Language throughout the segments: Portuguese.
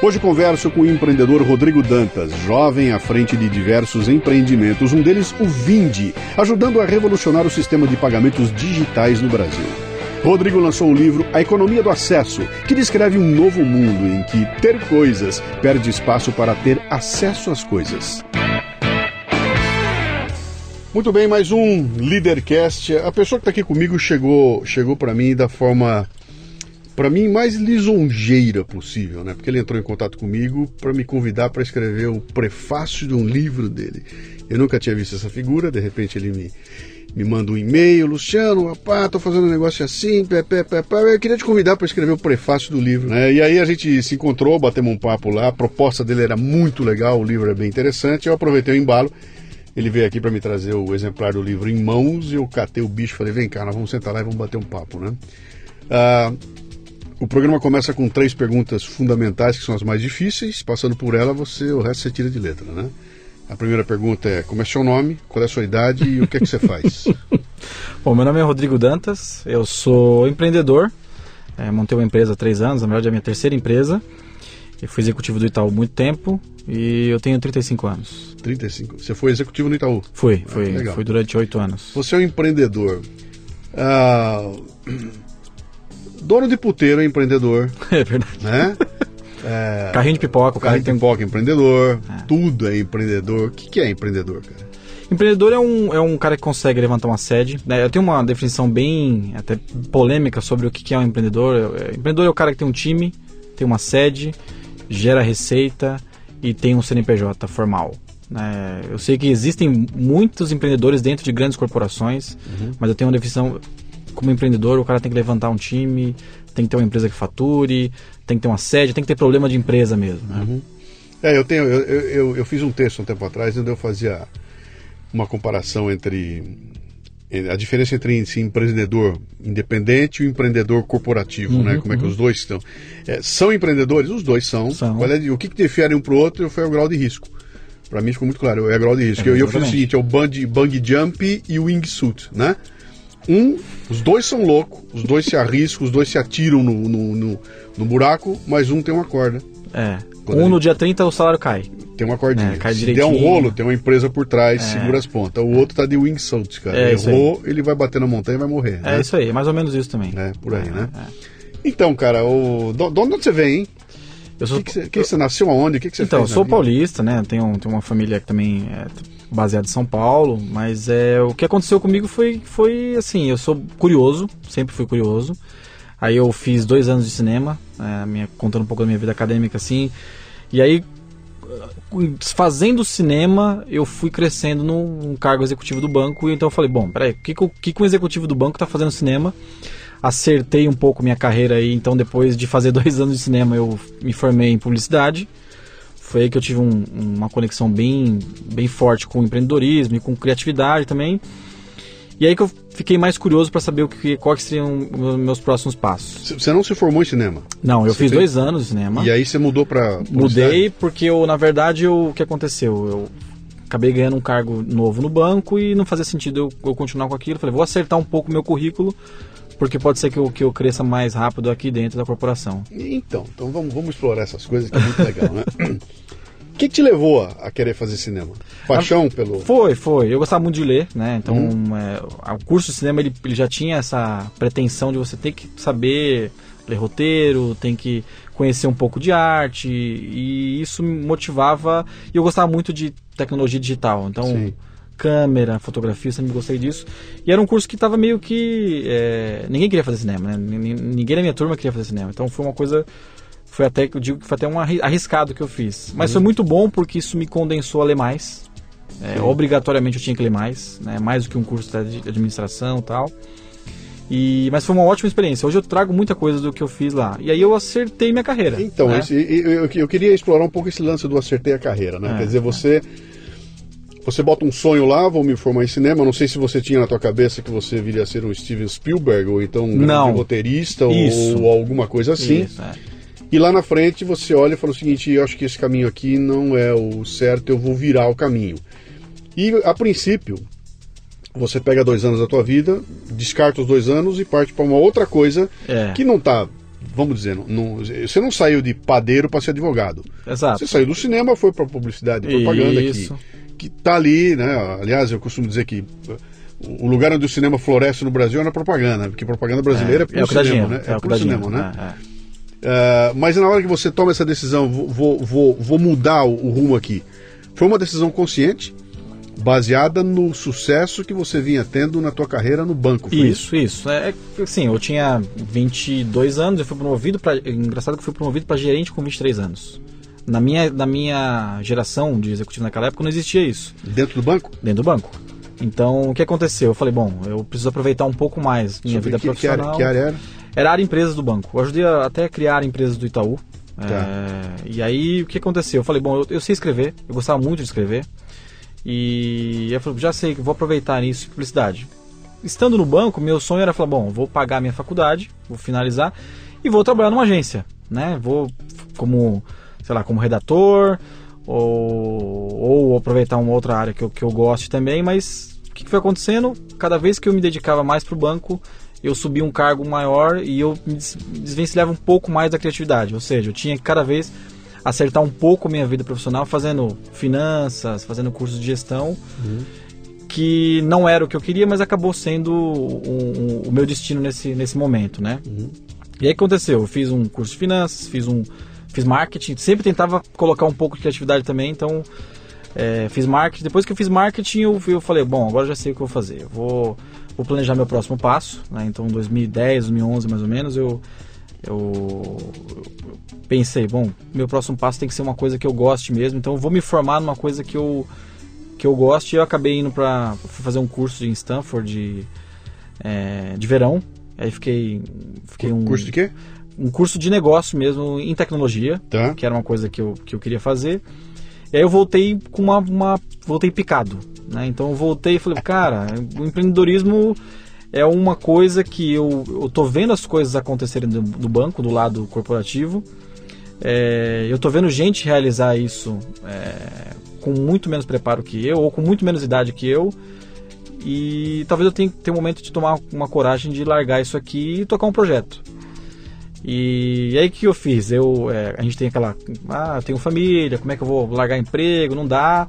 Hoje converso com o empreendedor Rodrigo Dantas, jovem à frente de diversos empreendimentos, um deles o Vindi, ajudando a revolucionar o sistema de pagamentos digitais no Brasil. Rodrigo lançou o livro A Economia do Acesso, que descreve um novo mundo em que ter coisas perde espaço para ter acesso às coisas. Muito bem, mais um Leadercast. A pessoa que está aqui comigo chegou, chegou para mim da forma para mim mais lisonjeira possível, né? Porque ele entrou em contato comigo para me convidar para escrever o prefácio de um livro dele. Eu nunca tinha visto essa figura, de repente ele me me manda um e-mail, Luciano, rapá, tô fazendo um negócio assim, pé, pé, pé, pé. eu queria te convidar para escrever o prefácio do livro, né? E aí a gente se encontrou, batemos um papo lá, a proposta dele era muito legal, o livro é bem interessante, eu aproveitei o embalo, ele veio aqui para me trazer o exemplar do livro em mãos, e eu catei o bicho, falei, vem cá, nós vamos sentar lá e vamos bater um papo, né? Ah, o programa começa com três perguntas fundamentais, que são as mais difíceis. Passando por ela, você o resto você tira de letra, né? A primeira pergunta é: como é seu nome, qual é a sua idade e o que é que você faz? Bom, meu nome é Rodrigo Dantas, eu sou empreendedor. É, montei uma empresa há três anos, na verdade é a minha terceira empresa. Eu fui executivo do Itaú há muito tempo e eu tenho 35 anos. 35. Você foi executivo no Itaú? Fui, ah, fui, fui durante oito anos. Você é um empreendedor. Ah dono de puteiro é empreendedor. É verdade. Né? É, carrinho de pipoca, o carrinho de pipoca é empreendedor. É. Tudo é empreendedor. O que, que é empreendedor, cara? Empreendedor é um, é um cara que consegue levantar uma sede. Né? Eu tenho uma definição bem até polêmica sobre o que é um empreendedor. É, empreendedor é o cara que tem um time, tem uma sede, gera receita e tem um CNPJ formal. É, eu sei que existem muitos empreendedores dentro de grandes corporações, uhum. mas eu tenho uma definição como empreendedor, o cara tem que levantar um time, tem que ter uma empresa que fature, tem que ter uma sede, tem que ter problema de empresa mesmo. Né? Uhum. É, eu, tenho, eu, eu, eu, fiz um texto um tempo atrás onde eu fazia uma comparação entre a diferença entre esse empreendedor independente e o empreendedor corporativo, uhum, né? Como é que uhum. os dois estão? É, são empreendedores? Os dois são. são. É, o que, que difere um para o outro foi o grau de risco. Para mim ficou muito claro, é o grau de risco. É, eu, eu fiz o seguinte, é o bungee, bungee jump e o wingsuit, né? Um, os dois são loucos, os dois se arriscam, os dois se atiram no, no, no, no buraco, mas um tem uma corda. É. Quando um ele... no dia 30 o salário cai. Tem uma cordinha. É, cai Se der um rolo, tem uma empresa por trás, é. segura as pontas. O outro tá de wingsuit, cara. É Errou, ele vai bater na montanha e vai morrer. É né? isso aí, é mais ou menos isso também. É, por aí, né? É. Então, cara, o... de onde você vem, hein? Eu sou... que, que, você, que você nasceu aonde? Que, que você então, fez? Então, sou paulista, né? Tenho, tenho uma família que também é baseada em São Paulo, mas é, o que aconteceu comigo foi, foi assim, eu sou curioso, sempre fui curioso. Aí eu fiz dois anos de cinema, é, minha, contando um pouco da minha vida acadêmica, assim. E aí, fazendo cinema, eu fui crescendo num cargo executivo do banco. E então eu falei, bom, peraí, o que, que, que um executivo do banco está fazendo cinema? acertei um pouco minha carreira aí, então depois de fazer dois anos de cinema eu me formei em publicidade. Foi aí que eu tive um, uma conexão bem, bem forte com empreendedorismo e com criatividade também. E aí que eu fiquei mais curioso para saber o que, quais seriam meus próximos passos. Você não se formou em cinema? Não, eu você fiz fez... dois anos de cinema. E aí você mudou para Mudei porque eu, na verdade, eu, o que aconteceu? Eu acabei ganhando um cargo novo no banco e não fazia sentido eu, eu continuar com aquilo. Falei, vou acertar um pouco o meu currículo porque pode ser que eu, que eu cresça mais rápido aqui dentro da corporação. Então, então vamos, vamos explorar essas coisas que é muito legal, né? O que, te levou a, a, querer fazer cinema? Paixão ah, pelo. Foi, foi. Eu gostava muito de ler, né? Então, uhum. é, o curso de cinema ele, ele, já tinha essa pretensão de você ter que saber ler roteiro, tem que conhecer um pouco de arte e isso me motivava. E eu gostava muito de tecnologia digital, então Sim. Câmera, fotografia, sempre gostei disso. E era um curso que estava meio que é, ninguém queria fazer cinema, né? Nin- Ninguém na minha turma queria fazer cinema. Então foi uma coisa foi até que eu digo que foi até um arri- arriscado que eu fiz. Mas foi muito bom porque isso me condensou a ler mais. É, obrigatoriamente eu tinha que ler mais, né? Mais do que um curso de administração e tal. E, mas foi uma ótima experiência. Hoje eu trago muita coisa do que eu fiz lá. E aí eu acertei minha carreira. Então, né? esse- eu, eu- queria explorar um pouco esse lance do acertei a carreira, né? É, Quer dizer, você você bota um sonho lá, vou me formar em cinema. Não sei se você tinha na tua cabeça que você viria a ser um Steven Spielberg ou então um grande Não. roteirista ou, ou alguma coisa assim. Isso, é. E lá na frente você olha e fala o seguinte: eu acho que esse caminho aqui não é o certo, eu vou virar o caminho. E a princípio, você pega dois anos da tua vida, descarta os dois anos e parte para uma outra coisa É. que não tá, vamos dizer, não- você não saiu de padeiro para ser advogado. Exato. Você saiu do cinema, foi para publicidade e propaganda Isso. que, que tá ali, né? Aliás, eu costumo dizer que uh, o lugar onde o cinema floresce no Brasil é na propaganda, porque propaganda brasileira é, é, pro dá cinema, dinheiro. né? É, pro dá cinema, dinheiro. né? É, é. Mas na hora que você toma essa decisão, vou, vou, vou, mudar o, o rumo aqui, foi uma decisão consciente, baseada no sucesso que você vinha tendo na tua carreira no banco. Foi Isso, isso. É, é, assim, eu tinha 22 anos, eu fui promovido para engraçado que eu fui promovido para gerente com 23 anos. Na minha, na minha geração de executivo naquela época não existia isso Dentro do banco? dentro do banco. Então, o que aconteceu? Eu falei, bom, eu preciso aproveitar um pouco mais minha Sobre vida que, que, área, profissional. que área era? Era a área empresas do banco. Eu ajudei a- até a criar empresas do Itaú. Tá. É, e aí, o que aconteceu? Eu falei, bom, eu, eu sei escrever, eu gostava muito de escrever. E eu falei, já sei que vou aproveitar nisso em publicidade. Estando no banco, meu sonho era falar, bom, vou pagar minha faculdade, vou finalizar e vou trabalhar numa agência, né? Vou como, sei lá, como redator ou, ou aproveitar uma outra área que eu, que eu goste também, mas o que, que foi acontecendo? Cada vez que eu me dedicava mais para o banco, eu subia um cargo maior e eu me des- desvencilhava um pouco mais da criatividade, ou seja, eu tinha que cada vez acertar um pouco a minha vida profissional fazendo finanças, fazendo cursos de gestão, que não era o que eu queria, mas acabou sendo o, o- o meu destino nesse, nesse momento, né? E aí aconteceu? Eu fiz um curso de finanças, fiz um fiz marketing, sempre tentava colocar um pouco de criatividade também, então é, fiz marketing. Depois que eu fiz marketing, eu, eu falei, bom, agora já sei o que eu vou fazer. Eu vou, vou planejar meu próximo passo, né? Então, 2010, 2011 mais ou menos, eu, eu, eu pensei, bom, meu próximo passo tem que ser uma coisa que eu goste mesmo, então eu vou me formar numa coisa que eu que eu gosto e eu acabei indo para fazer um curso em Stanford de, é, de verão. Aí fiquei, fiquei um Curso de quê? Um curso de negócio mesmo em tecnologia, Tá. que era uma coisa que eu, que eu queria fazer. E aí eu voltei com uma, uma voltei picado, né? Então eu voltei e falei, cara, o empreendedorismo é uma coisa que eu, eu tô vendo as coisas acontecerem do, do banco, do lado corporativo. É, eu tô vendo gente realizar isso é, com muito menos preparo que eu, ou com muito menos idade que eu. E talvez eu tenha que ter um momento de tomar uma coragem de largar isso aqui e tocar um projeto. E, aí o que eu fiz? Eu, é, a gente tem aquela. Ah, eu tenho família, como é que eu vou largar emprego? Não dá.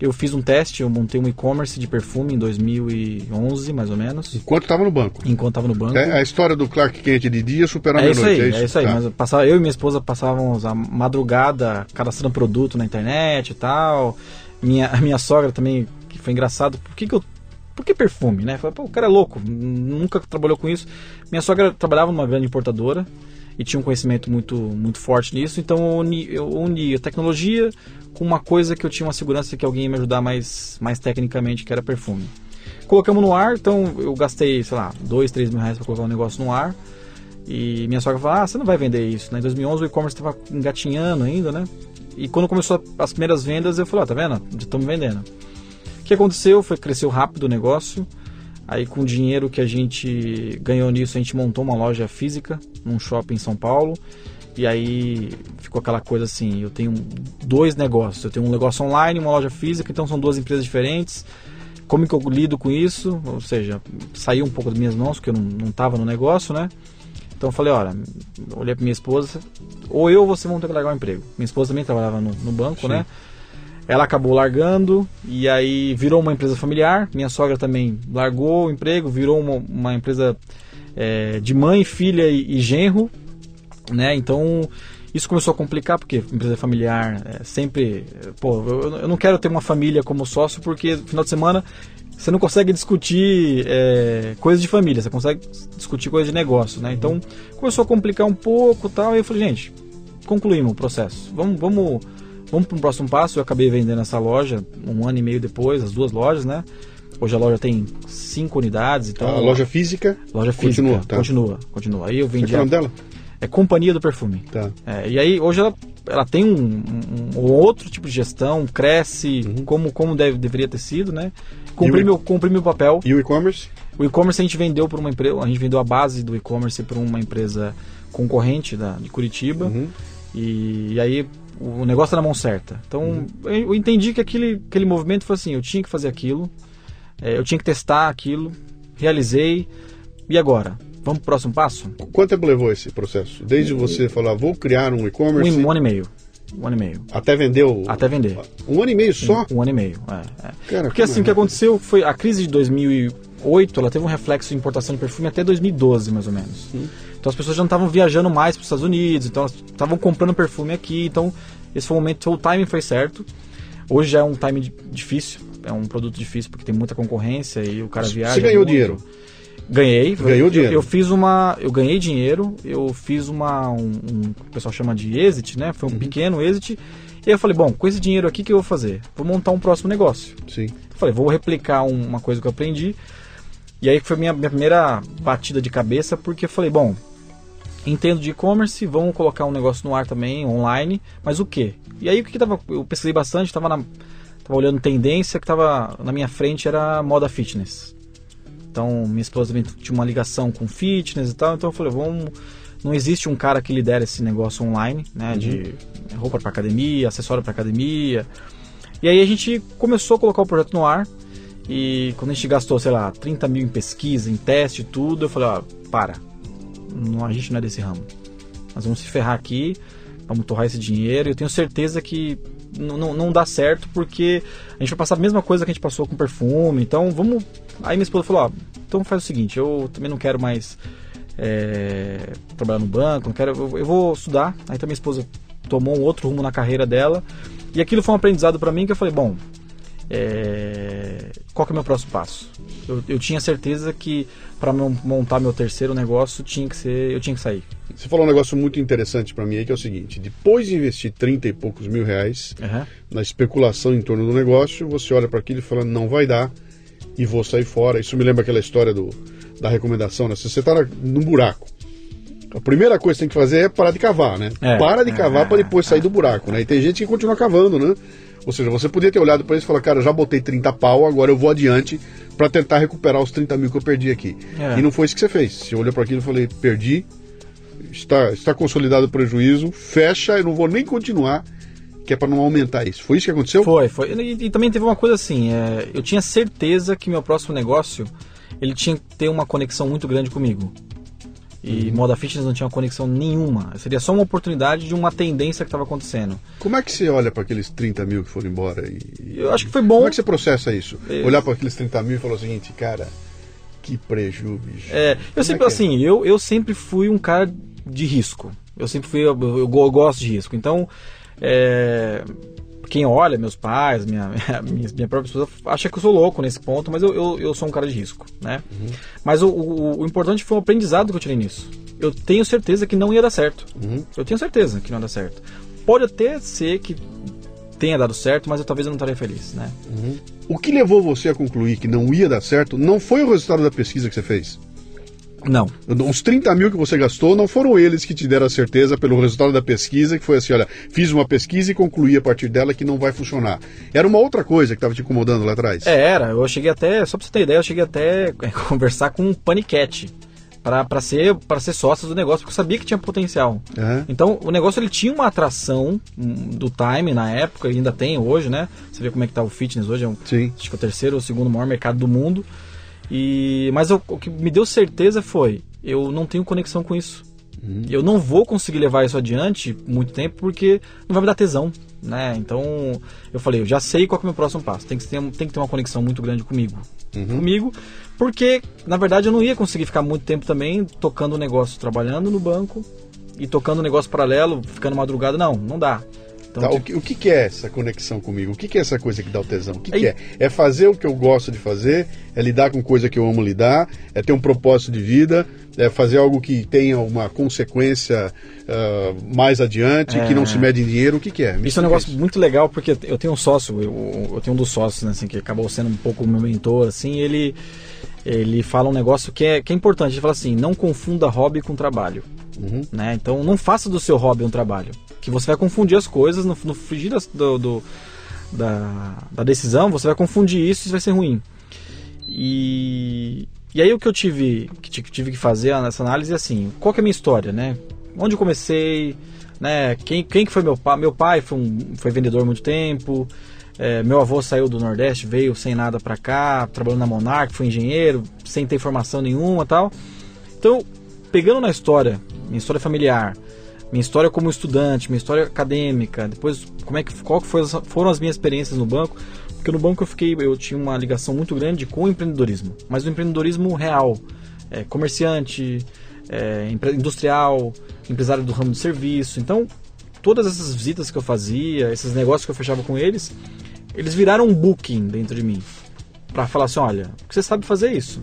Eu fiz um teste, eu montei um e-commerce de perfume em 2011, mais ou menos, Enquanto estava no banco. enquanto estava no banco. É a história do Clark Kent de dia superar É isso meia-noite. aí, é isso aí. Tá. Mas eu, passava, eu e minha esposa passávamos a madrugada cadastrando produto na internet e tal. Minha, a minha sogra também, que foi engraçado. Por que, que eu. Por que perfume, né? Falei, o cara é louco, nunca trabalhou com isso. Minha sogra trabalhava numa grande importadora e tinha um conhecimento muito, muito forte nisso, então eu uni, eu uni a tecnologia com uma coisa que eu tinha uma segurança que alguém ia me ajudar mais, mais tecnicamente, que era perfume. Colocamos no ar, então eu gastei, sei lá, dois, três mil reais para colocar o negócio no ar. E minha sogra falou: Ah, você não vai vender isso. Né? Em 2011 o e-commerce estava engatinhando ainda, né? E quando começou as primeiras vendas, eu falei: tá vendo? Estamos vendendo. O que aconteceu foi que cresceu rápido o negócio. Aí, com o dinheiro que a gente ganhou nisso, a gente montou uma loja física num shopping em São Paulo. E aí ficou aquela coisa assim: eu tenho dois negócios. Eu tenho um negócio online e uma loja física, então são duas empresas diferentes. Como que eu lido com isso? Ou seja, saiu um pouco das minhas mãos, porque eu não estava no negócio, né? Então eu falei: olha, olhei para minha esposa, ou eu ou você vão ter que largar o emprego. Minha esposa também trabalhava no, no banco, Sim. né? Ela acabou largando e aí virou uma empresa familiar. Minha sogra também largou o emprego, virou uma, uma empresa é, de mãe, filha e, e genro, né? Então Isso começou a complicar porque empresa familiar é sempre. Pô, eu, eu não quero ter uma família como sócio porque final de semana você não consegue discutir é, coisas de família, você consegue discutir coisas de negócio, né? Então começou a complicar um pouco tal, e eu falei, gente, concluímos o processo. Vamos, vamos, vamos para o próximo passo. Eu acabei vendendo essa loja um ano e meio depois, as duas lojas, né? Hoje a loja tem cinco unidades, então. A loja física? Loja física. Continua, tá. Continua, continua. Aí eu vendi. Qual é o nome dela? É Companhia do Perfume. Tá. É, e aí hoje ela, ela tem um, um- um outro tipo de gestão, cresce como, como deve, deveria ter sido, né? Cumpri Uhum. E meu, cumpri meu papel. E o e-commerce? O e-commerce a gente vendeu para uma empresa, a gente vendeu a base do e-commerce para uma empresa concorrente da, de Curitiba. Uhum. E, aí o negócio tá na mão certa. Então Uhum. eu, entendi que aquele, aquele movimento foi assim, eu tinha que fazer aquilo, é, eu tinha que testar aquilo, realizei. E agora? Vamos pro próximo passo? Quanto tempo levou esse processo? Desde você falar, vou criar um Um, e-commerce, um ano e meio. Um ano e meio. até vender o... Até vender. Um ano e meio só? Um ano e meio. é, é. Cara, Porque assim, o como que é? aconteceu foi a crise de 2008, ela teve um reflexo de importação de perfume até 2012, mais ou menos. Então as pessoas já não estavam viajando mais para os Estados Unidos, então elas estavam comprando perfume aqui, então esse foi o momento, o timing foi certo. Hoje já é um timing di- difícil, é um produto difícil porque tem muita concorrência e o cara Você viaja. ganhou muito. dinheiro? Ganhei. Ganhou eu, dinheiro? Eu fiz uma. Eu ganhei dinheiro, eu fiz uma. Um, um- o pessoal chama de exit, né? Uhum. Foi um pequeno exit. E aí eu falei, bom, com esse dinheiro aqui, o que eu vou fazer? Vou montar um próximo negócio. Sim. Eu falei, vou replicar um- uma coisa que eu aprendi. E aí foi minha, minha primeira batida de cabeça, porque eu falei, bom, entendo de e-commerce, vamos colocar um negócio no ar também, online, mas o quê? E aí o que, que tava. Eu pesquisei bastante, tava, na, tava olhando tendência, que tava na minha frente era moda fitness. Então minha esposa tinha uma ligação com fitness e tal, então eu falei, vamos. Não existe um cara que lidera esse negócio online, né? De roupa para academia, acessório para academia. E aí a gente começou a colocar o projeto no ar. E quando a gente gastou, sei lá, 30 mil em pesquisa, em teste e tudo, eu falei, ó, para. Não, a gente não é desse ramo. Nós vamos se ferrar aqui, vamos torrar esse dinheiro. Eu tenho certeza que não, não, não dá certo porque a gente vai passar a mesma coisa que a gente passou com perfume. Então vamos. Aí minha esposa falou, ó, então faz o seguinte, eu também não quero mais é, trabalhar no banco, não quero, eu, eu vou estudar. Aí então minha esposa tomou um outro rumo na carreira dela. E aquilo foi um aprendizado para mim que eu falei, bom, é, qual que é o meu próximo passo? Eu, eu tinha certeza que para montar meu terceiro negócio tinha que ser, eu tinha que sair. Você falou um negócio muito interessante pra mim aí, que é o seguinte: depois de investir 30 e poucos mil reais Uhum. na especulação em torno do negócio, você olha para aquilo e fala, não vai dar e vou sair fora. Isso me lembra aquela história do, da recomendação, né? Se você tá na- num buraco, a primeira coisa que você tem que fazer é parar de cavar, né? É. Para de cavar para depois sair do buraco, né? E tem gente que continua cavando, né? Ou seja, você podia ter olhado para isso e falar, cara, já botei 30 pau, agora eu vou adiante para tentar recuperar os 30 mil que eu perdi aqui. É. E não foi isso que você fez. Você olhou para aquilo e falei, perdi, está, está consolidado o prejuízo, fecha, eu não vou nem continuar, que é para não aumentar isso. Foi isso que aconteceu? Foi, foi. E, e também teve uma coisa assim, é, eu tinha certeza que meu próximo negócio ele tinha que ter uma conexão muito grande comigo. E moda fitness não tinha conexão nenhuma. Seria só uma oportunidade de uma tendência que estava acontecendo. Como é que você olha para aqueles 30 mil que foram embora? E... Eu acho que foi bom. Como é que você processa isso? É. Olhar para aqueles 30 mil e falar o seguinte, cara, que preju, bicho. É, Como eu sempre, que é? assim, eu, eu sempre fui um cara de risco. Eu sempre fui, eu, eu eu gosto de risco. Então, é, quem olha, meus pais, minha, minha, minha própria esposa, acha que eu sou louco nesse ponto, mas eu, eu, eu sou um cara de risco, né? Uhum. Mas o, o, o importante foi o aprendizado que eu tirei nisso. Eu tenho certeza que não ia dar certo. Uhum. Eu tenho certeza que não ia dar certo. Pode até ser que tenha dado certo, mas eu, talvez eu não estaria feliz, né? O que levou você a concluir que não ia dar certo não foi o resultado da pesquisa que você fez. Não. Os 30 mil que você gastou não foram eles que te deram a certeza pelo resultado da pesquisa, que foi assim, olha, fiz uma pesquisa e concluí a partir dela que não vai funcionar. Era uma outra coisa que estava te incomodando lá atrás. É, era. Eu cheguei até, só pra você ter ideia, eu cheguei até a conversar com um paniquete para ser para ser sócio do negócio, porque eu sabia que tinha potencial. Aham. Então, o negócio ele tinha uma atração hum, do time na época, e ainda tem hoje, né? Você vê como é que tá o fitness hoje, é um, Sim. acho que é o terceiro ou segundo maior mercado do mundo. E mas eu- o que me deu certeza foi, eu não tenho conexão com isso. Eu não vou conseguir levar isso adiante muito tempo porque não vai me dar tesão, né? Então, eu falei, eu já sei qual é o meu próximo passo. Tem que ter, tem que ter uma conexão muito grande comigo. Comigo, porque na verdade eu não ia conseguir ficar muito tempo também tocando o negócio, trabalhando no banco e tocando um negócio paralelo, ficando madrugada, não, não dá. Então, tá, o, que, o que é essa conexão comigo? O que é essa coisa que dá o tesão? O que, que é? É fazer o que eu gosto de fazer, é lidar com coisa que eu amo lidar, é ter um propósito de vida, é fazer algo que tenha uma consequência uh, mais adiante, é... que não se mede em dinheiro. O que, que é? Me isso é um negócio isso. muito legal, porque eu tenho um sócio, eu, eu tenho um dos sócios, né, assim, que acabou sendo um pouco meu mentor, assim, ele, ele fala um negócio que é, que é importante. Ele fala assim, não confunda hobby com trabalho. Uhum. Né? Então não faça do seu hobby um trabalho que você vai confundir as coisas no, no frigir do, do, da, da decisão, você vai confundir isso e vai ser ruim. E, e aí o que eu tive que tive que fazer nessa análise é assim, qual é a minha história, né? Onde eu comecei, né? Quem, quem que foi meu pai? Meu pai foi, um, foi vendedor há muito tempo. É, meu avô saiu do Nordeste, veio sem nada para cá, trabalhando na Monarch, foi engenheiro, sem ter formação nenhuma tal. Então, pegando na história, minha história familiar, minha história como estudante, minha história acadêmica, depois como é que qual que foi, foram as minhas experiências no banco, porque no banco eu fiquei, eu tinha uma ligação muito grande com o empreendedorismo, mas o empreendedorismo real, é, comerciante, é, industrial, empresário do ramo de serviço. Então, todas essas visitas que eu fazia, esses negócios que eu fechava com eles, eles viraram um booking dentro de mim para falar assim, olha, você sabe fazer isso.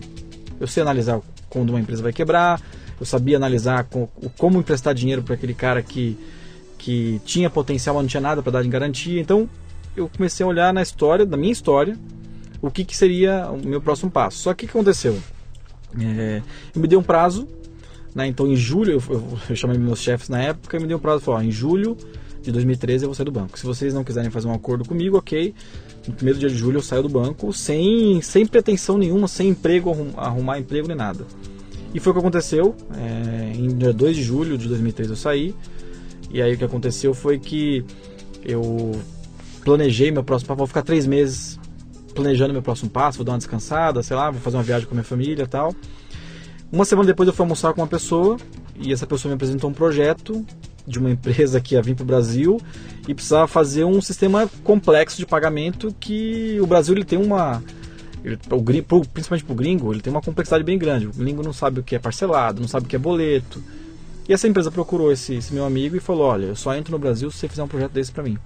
Eu sei analisar quando uma empresa vai quebrar, eu sabia analisar com, como emprestar dinheiro para aquele cara que, que tinha potencial, mas não tinha nada para dar em garantia. Então eu comecei a olhar na história, da minha história, o que, que seria o meu próximo passo. Só que o que aconteceu? É, eu me dei um prazo, né, então em julho, eu, eu, eu chamei meus chefes na época e me dei um prazo, falei, ó, em julho de 2013 eu vou sair do banco. Se vocês não quiserem fazer um acordo comigo, ok. No primeiro dia de julho eu saio do banco sem, sem pretensão nenhuma, sem emprego, arrumar emprego nem nada. E foi o que aconteceu. É, em dia 2 de julho de 2003 eu saí. E aí o que aconteceu foi que eu planejei meu próximo passo. Vou ficar três meses planejando meu próximo passo, vou dar uma descansada, sei lá, vou fazer uma viagem com a minha família e tal. Uma semana depois eu fui almoçar com uma pessoa e essa pessoa me apresentou um projeto de uma empresa que ia vir para o Brasil e precisava fazer um sistema complexo de pagamento que o Brasil ele tem uma ele, o, pro, principalmente para o gringo, ele tem uma complexidade bem grande. O gringo não sabe o que é parcelado, não sabe o que é boleto. E essa empresa procurou esse, esse meu amigo e falou: Olha, eu só entro no Brasil se você fizer um projeto desse para mim.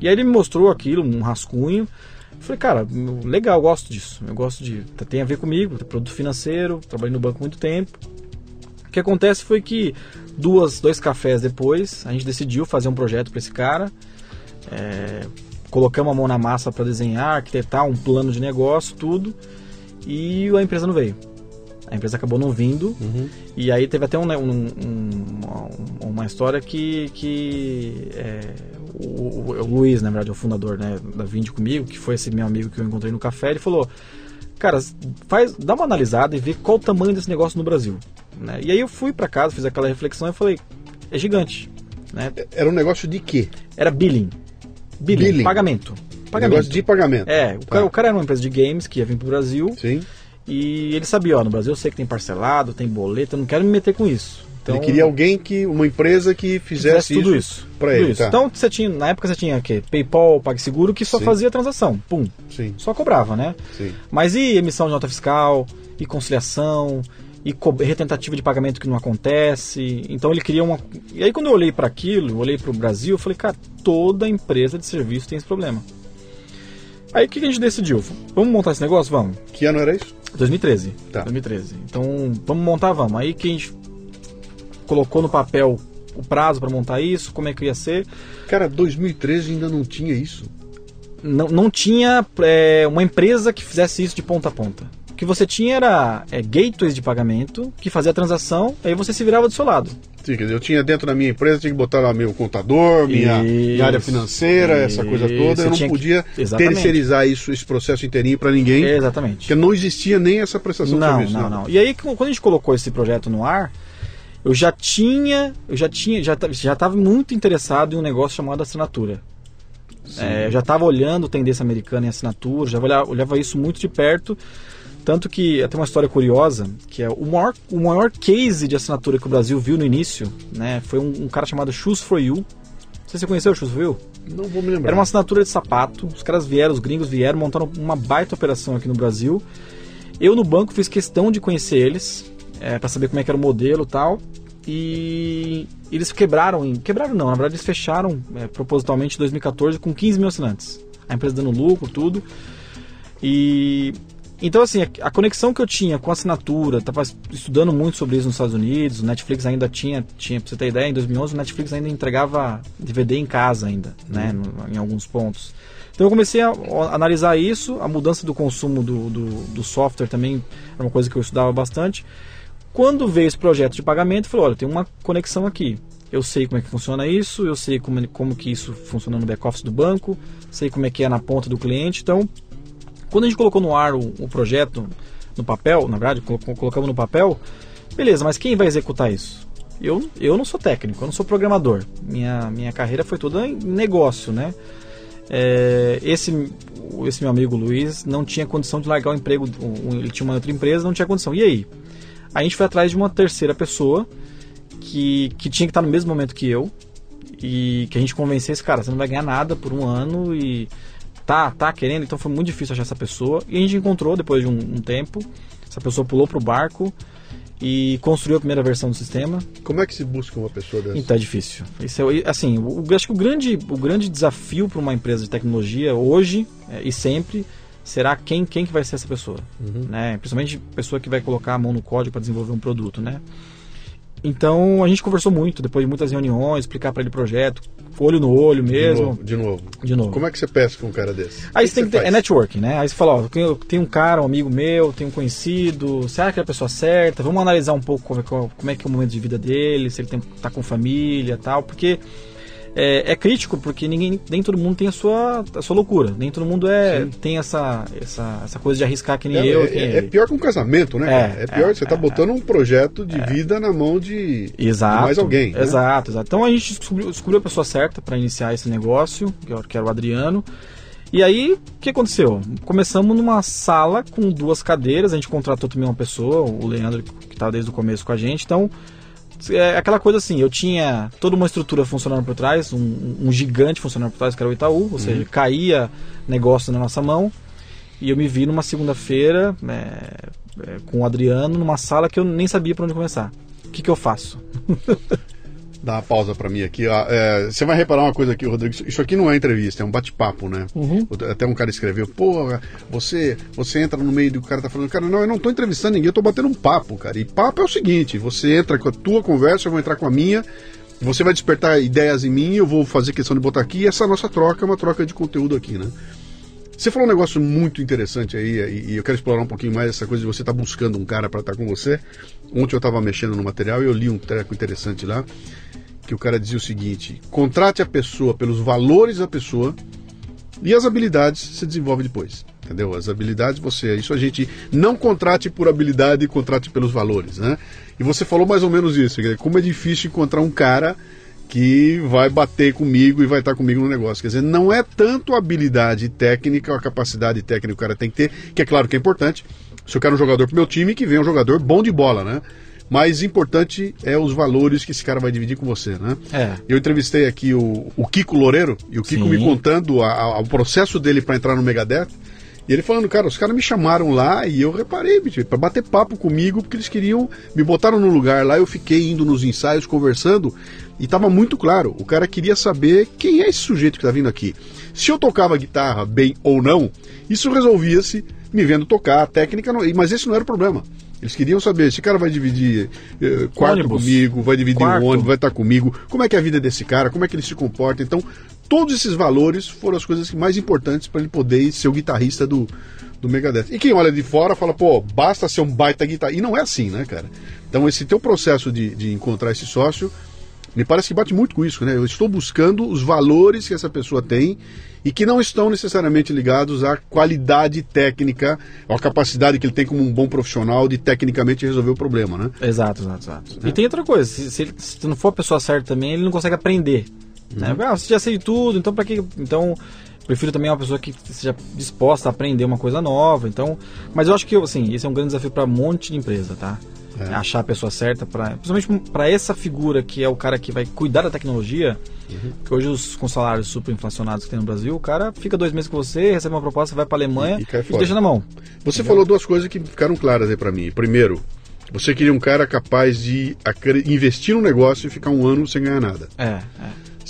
E aí ele me mostrou aquilo, um rascunho. Eu falei, cara, legal, eu gosto disso. Eu gosto de. Tem a ver comigo, produto financeiro, trabalhei no banco muito tempo. O que acontece foi que duas, dois cafés depois, a gente decidiu fazer um projeto para esse cara. É, colocamos a mão na massa para desenhar, arquitetar um plano de negócio, tudo, e a empresa não veio. A empresa acabou não vindo, uhum. e aí teve até um, um, um, uma história que, que é, o, o, Luiz, na verdade, é o fundador né, da Vinde comigo, que foi esse meu amigo que eu encontrei no café, ele falou: Cara, faz, dá uma analisada e vê qual o tamanho desse negócio no Brasil. Né? E aí eu fui para casa, fiz aquela reflexão e falei: É gigante. Né? Era um negócio de quê? Era billing. Billing, Billing. pagamento. Pagamento. Negócio de pagamento. É, o, tá. cara, o cara era uma empresa de games que ia vir pro Brasil. Sim. E ele sabia, ó, no Brasil eu sei que tem parcelado, tem boleto, eu não quero me meter com isso. Então, ele queria alguém que, uma empresa que fizesse, fizesse tudo isso, para ele. Isso. Tá. Então você tinha, na época você tinha o quê? PayPal, PagSeguro que só Sim. fazia transação, pum. Sim. Só cobrava, né? Sim. Mas e emissão de nota fiscal, e conciliação, e retentativa de pagamento que não acontece. Então ele queria uma. E aí quando eu olhei para aquilo, olhei para o Brasil, eu falei, cara, toda empresa de serviço tem esse problema. Aí o que a gente decidiu? Vamos montar esse negócio? Vamos. Que ano era isso? 2013. Tá. 2013. Então vamos montar, vamos. Aí que a gente colocou no papel o prazo para montar isso, como é que ia ser. Cara, 2013 ainda não tinha isso. Não, não tinha é, uma empresa que fizesse isso de ponta a ponta que você tinha era é, gateways de pagamento que fazia a transação, aí você se virava do seu lado. Sim, quer dizer, eu tinha dentro da minha empresa, tinha que botar lá meu contador, minha, minha área financeira, isso, essa coisa toda. Eu não podia que... terceirizar isso, esse processo inteirinho para ninguém. Exatamente. Porque não existia nem essa prestação não, de serviço. Não, não, não. E aí, quando a gente colocou esse projeto no ar, eu já tinha, eu já tinha, já já estava muito interessado em um negócio chamado assinatura. É, eu já estava olhando tendência americana em assinatura, já olhava, olhava isso muito de perto. Tanto que tem uma história curiosa, que é o maior, o maior case de assinatura que o Brasil viu no início, né? Foi um, um cara chamado Shoes for You. Não sei se você conheceu o Shoes for You. Não vou me lembrar. Era uma assinatura de sapato. Os caras vieram, os gringos vieram, montaram uma baita operação aqui no Brasil. Eu no banco fiz questão de conhecer eles, é, para saber como é que era o modelo e tal. e eles quebraram, em, quebraram não, na verdade eles fecharam é, propositalmente em 2014 com 15 mil assinantes. A empresa dando lucro, tudo. E então assim, a, conexão que eu tinha com a assinatura, estava estudando muito sobre isso nos Estados Unidos, o Netflix ainda tinha, tinha para você ter ideia, em 2011 o Netflix ainda entregava DVD em casa ainda, né, no, em alguns pontos. Então eu comecei a, a analisar isso, a mudança do consumo do, do, do software também era uma coisa que eu estudava bastante. Quando veio esse projeto de pagamento, eu falei, olha, tem uma conexão aqui. Eu sei como é que funciona isso, eu sei como, como que isso funciona no back-office do banco, sei como é que é na ponta do cliente. Então, quando a gente colocou no ar o, o projeto, no papel, na verdade, colocamos no papel, beleza, mas quem vai executar isso? Eu, eu não sou técnico, eu não sou programador. Minha, minha carreira foi toda em negócio, né? É, esse, esse meu amigo Luiz não tinha condição de largar o emprego, ele tinha uma outra empresa, não tinha condição. E aí? a gente foi atrás de uma terceira pessoa que, que tinha que estar no mesmo momento que eu e que a gente convencesse, cara, você não vai ganhar nada por um ano e tá, tá querendo, então foi muito difícil achar essa pessoa. E a gente encontrou depois de um, um tempo, essa pessoa pulou pro barco e construiu a primeira versão do sistema. Como é que se busca uma pessoa dessa? Então é difícil. Isso é, assim, o, acho que o grande, o grande desafio para uma empresa de tecnologia hoje é, e sempre será quem, quem que vai ser essa pessoa, uhum. né? Principalmente pessoa que vai colocar a mão no código para desenvolver um produto, né? Então a gente conversou muito, depois de muitas reuniões, explicar para ele o projeto, olho no olho mesmo. De novo, de novo. De novo. Como é que você pesca com um cara desse? Aí você tem que ter, é networking, né? Aí você fala, ó, tem um cara, um amigo meu, tem um conhecido, será que é a pessoa certa? Vamos analisar um pouco como é, como é que é o momento de vida dele, se ele tem, tá com família tal, porque é, é, crítico porque ninguém, nem todo mundo tem a sua, a sua loucura. Nem todo mundo é, tem essa, essa, essa coisa de arriscar que nem é, eu. É, é, pior que um casamento, né? É, é pior, você está é, botando um projeto de vida na mão de, exato, de mais alguém. Né? Exato, exato. Então a gente descobriu, descobriu a pessoa certa para iniciar esse negócio, que era o Adriano. E aí, o que aconteceu? Começamos numa sala com duas cadeiras, a gente contratou também uma pessoa, o Leandro, que estava desde o começo com a gente. Então, é aquela coisa assim, eu tinha toda uma estrutura funcionando por trás, um, um gigante funcionando por trás, que era o Itaú, ou uhum. seja, caía negócio na nossa mão, e eu me vi numa segunda-feira é, é, com o Adriano numa sala que eu nem sabia para onde começar. O que, que eu faço? Dá uma pausa para mim aqui. É, você vai reparar uma coisa aqui, Rodrigo. Isso aqui não é entrevista, é um bate-papo, né? Uhum. Até um cara escreveu, porra, você, você entra no meio do cara tá falando, cara, não, eu não tô entrevistando ninguém, eu tô batendo um papo, cara. E papo é o seguinte: você entra com a tua conversa, eu vou entrar com a minha. Você vai despertar ideias em mim, eu vou fazer questão de botar aqui, e essa nossa troca é uma troca de conteúdo aqui, né? Você falou um negócio muito interessante aí, e eu quero explorar um pouquinho mais essa coisa de você estar tá buscando um cara para estar tá com você. Ontem eu estava mexendo no material e eu li um treco interessante lá que o cara dizia o seguinte: contrate a pessoa pelos valores da pessoa e as habilidades se desenvolve depois. Entendeu? As habilidades você. Isso a gente não contrate por habilidade, contrate pelos valores, né? E você falou mais ou menos isso, como é difícil encontrar um cara que vai bater comigo e vai estar comigo no negócio. Quer dizer, não é tanto a habilidade técnica, a capacidade técnica que o cara tem que ter, que é claro que é importante. Se eu quero um jogador pro meu time, que venha um jogador bom de bola, né? Mas importante é os valores que esse cara vai dividir com você, né? É. Eu entrevistei aqui o, o Kiko Loureiro, e o Kiko Sim. me contando a, a, o processo dele para entrar no Megadeth. E ele falando, cara, os caras me chamaram lá e eu reparei, para bater papo comigo, porque eles queriam, me botaram no lugar lá, eu fiquei indo nos ensaios, conversando, e tava muito claro, o cara queria saber quem é esse sujeito que tá vindo aqui. Se eu tocava guitarra bem ou não, isso resolvia-se me vendo tocar, a técnica, não, mas esse não era o problema. Eles queriam saber, esse cara vai dividir eh, quarto ônibus. comigo, vai dividir quarto. um ônibus, vai estar comigo, como é que é a vida desse cara, como é que ele se comporta. Então, todos esses valores foram as coisas mais importantes para ele poder ser o guitarrista do, do Megadeth. E quem olha de fora fala, pô, basta ser um baita guitarrista. E não é assim, né, cara? Então, esse teu processo de, de encontrar esse sócio me parece que bate muito com isso, né? Eu estou buscando os valores que essa pessoa tem e que não estão necessariamente ligados à qualidade técnica, ou à capacidade que ele tem como um bom profissional de tecnicamente resolver o problema, né? Exato, exato, exato. É. E tem outra coisa, se, se, ele, se não for a pessoa certa também, ele não consegue aprender. Né? Uhum. Né? Ah, você já sei tudo, então para que. Então, prefiro também uma pessoa que seja disposta a aprender uma coisa nova. Então, mas eu acho que assim, esse é um grande desafio para um monte de empresa, tá? É. Achar a pessoa certa, pra, principalmente para essa figura que é o cara que vai cuidar da tecnologia. Uhum. Que hoje, os, com salários super inflacionados que tem no Brasil, o cara fica dois meses com você, recebe uma proposta, vai para Alemanha e, e, e deixa na mão. Você Entendeu? falou duas coisas que ficaram claras aí para mim. Primeiro, Você queria um cara capaz de investir no negócio e ficar um ano sem ganhar nada. É, é.